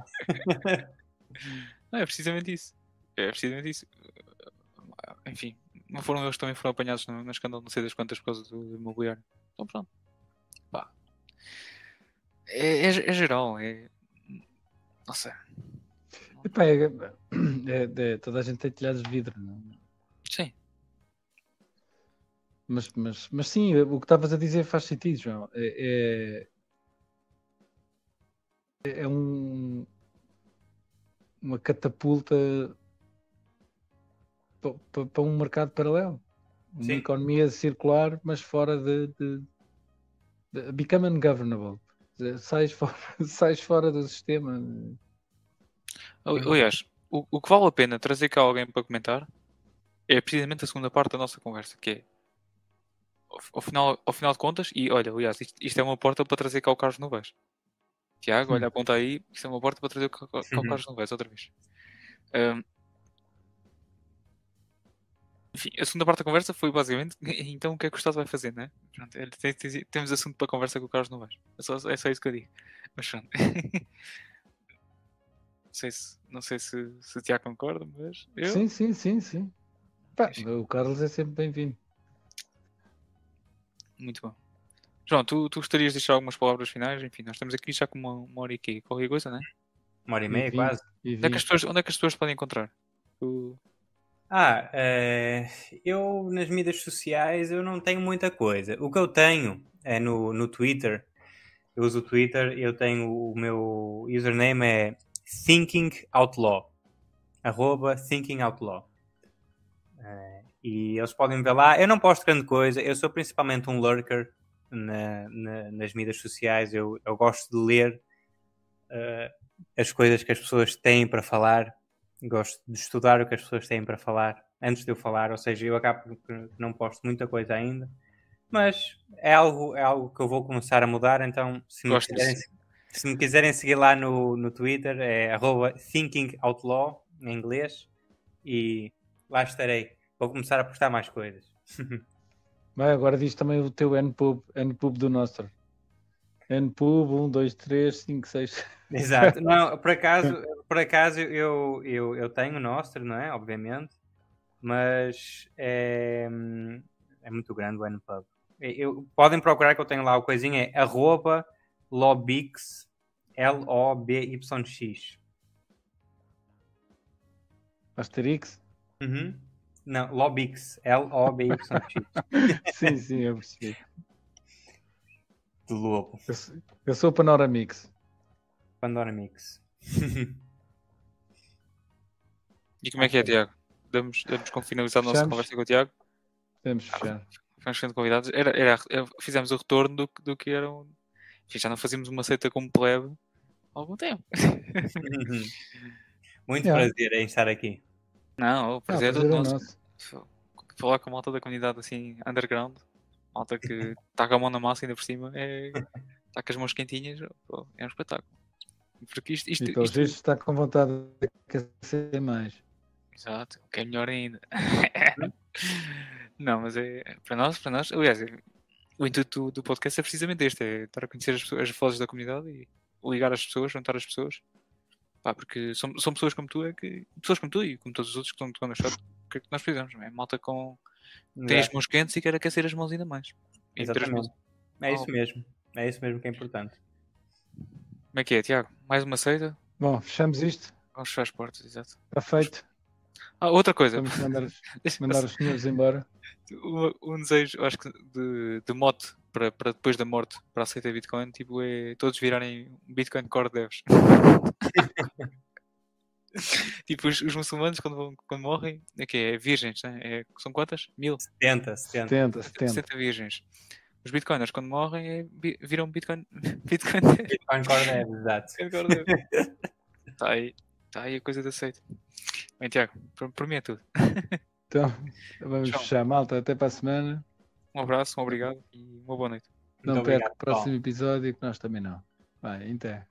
Speaker 2: Não, é precisamente isso. É precisamente isso. Enfim, não foram eles que também foram apanhados no, no escândalo, não sei das quantas, por causa do, imobiliário. Então pronto. Pá. É, é, é geral, é. Não sei.
Speaker 1: Epá, é- é- é- toda a gente tem telhados de vidro, não é?
Speaker 2: Sim.
Speaker 1: Mas, mas, mas sim, o que estavas a dizer faz sentido, João. É, é, é um, uma catapulta para um mercado paralelo. Uma
Speaker 3: Sim.
Speaker 1: economia circular, mas fora de, de, de become ungovernable. Sais fora, sais fora do sistema.
Speaker 2: Ali- Aliás, o, o que vale a pena trazer cá alguém para comentar é precisamente a segunda parte da nossa conversa, que é ao, ao final, ao final de contas, e olha, aliás, isto, isto é uma porta para trazer cá o Carlos Novaes. Tiago, olha, aponta aí, isto é uma porta para trazer cá, cá o. Carlos Novaes outra vez. Ahm, enfim, a segunda parte da conversa foi basicamente então o que é que o Estado vai fazer, né? Pronto, é, tem- tem- temos assunto para conversa com o Carlos Novaes. É só, é só isso que eu digo. Mas pronto. não sei se, não sei se, se Tiago concorda, mas eu.
Speaker 1: Sim, sim, sim, sim. Pá, o Carlos é sempre bem-vindo.
Speaker 2: Muito bom. João, tu, tu gostarias de deixar algumas palavras finais? Enfim, nós estamos aqui já com uma, uma hora e quê? Qualquer coisa, né?
Speaker 3: Uma hora e meia,
Speaker 1: E
Speaker 3: quase.
Speaker 1: E
Speaker 2: Onde é, que
Speaker 1: vi-
Speaker 2: as pessoas, onde é que as pessoas podem encontrar? O-
Speaker 3: Ah, eh, eu nas mídias sociais eu não tenho muita coisa. O que eu tenho é no, no Twitter. Eu uso o Twitter eu tenho o meu username é Thinking Outlaw. Arroba Thinking Outlaw. Eh, e eles podem ver lá. Eu não posto grande coisa. Eu sou principalmente um lurker na- na- nas mídias sociais. Eu, eu gosto de ler eh, as coisas que as pessoas têm para falar gosto de estudar o que as pessoas têm para falar antes de eu falar, ou seja, eu acabo por não posto muita coisa ainda, mas é algo, é algo que eu vou começar a mudar, então se me, quiserem. Se me quiserem seguir lá no, no Twitter é thinkingoutlaw em inglês e lá estarei. Vou começar a postar mais coisas.
Speaker 1: Vai, agora diz também o teu NPUB, NPUB do Nostro. NPUB 1, 2, 3, 5, 6.
Speaker 3: Exato. Não, por acaso, por acaso eu, eu, eu tenho o Nostro, não é? Obviamente. Mas é, é muito grande o NPub. Eu, podem procurar que eu tenho lá o coisinha, é arroba lobix, L-O-B-Y-X.
Speaker 1: Asterix?
Speaker 3: Uhum. Não, lobix, L-O-B-Y-X.
Speaker 1: sim, sim, eu percebi.
Speaker 3: De lobo.
Speaker 1: Eu, sou- eu sou o Panoramix.
Speaker 3: Pandora Mix.
Speaker 2: E como é que é. Tiago? Damos, damos como finalizar a nossa conversa com o Tiago?
Speaker 1: Podemos fechar.
Speaker 2: Ficamos sendo convidados. Era, era, fizemos o retorno do, que- do que era um... Enfim, já não fazíamos uma seita como plebe há algum tempo.
Speaker 3: Muito
Speaker 1: Yeah.
Speaker 3: prazer em estar aqui.
Speaker 2: Não, o prazer é
Speaker 1: prazer
Speaker 2: todo
Speaker 1: é
Speaker 2: nosso.
Speaker 1: nosso.
Speaker 2: Falar com a malta da comunidade assim, underground, malta que está com a mão na massa ainda por cima, é, está com as mãos quentinhas, é um espetáculo. Porque isto, isto,
Speaker 1: E pelos
Speaker 2: isto-
Speaker 1: vistos está com vontade de aquecer mais.
Speaker 2: Exato, o que é melhor ainda. Não, mas é para nós, para nós, aliás, é- o intuito do, podcast é precisamente este, é estar a conhecer as, pessoas, as vozes da comunidade e ligar as pessoas, juntar as pessoas. Pá, porque são, são pessoas como tu, é que, pessoas como tu e como todos os outros que estão tocando no chat, o que é que nós precisamos? não É malta com tem as mãos quentes e quer aquecer as mãos ainda mais. E
Speaker 3: Exatamente. É isso
Speaker 2: Oh.
Speaker 3: mesmo. É isso mesmo que é importante.
Speaker 2: Como é que é, Tiago? Mais uma seita?
Speaker 1: Bom, fechamos isto.
Speaker 2: Vamos fechar as portas, exato.
Speaker 1: Está feito.
Speaker 2: Ah, outra coisa.
Speaker 1: Vamos mandar, os- mandar os senhores embora.
Speaker 2: um, um desejo, acho que de, de mote para, para depois da morte, para aceitar Bitcoin, tipo, é todos virarem Bitcoin Core Devs. tipo, os, os muçulmanos, quando, vão- quando morrem, é que é virgens, né? é, são quantas? Mil?
Speaker 3: 70, 70.
Speaker 1: 70, 70.
Speaker 2: 70 virgens. Os Bitcoiners, quando morrem, é, viram Bitcoin, Bitcoin.
Speaker 3: Bitcoin Core Dev, exato.
Speaker 2: Está aí, tá aí a coisa de aceito. Bem, Tiago, por, por mim é tudo.
Speaker 1: Então, vamos
Speaker 2: Tchau.
Speaker 1: fechar, malta. Até para a semana.
Speaker 2: Um abraço, um obrigado e uma boa noite.
Speaker 1: Não perca o próximo episódio, que nós também não. Vai, até.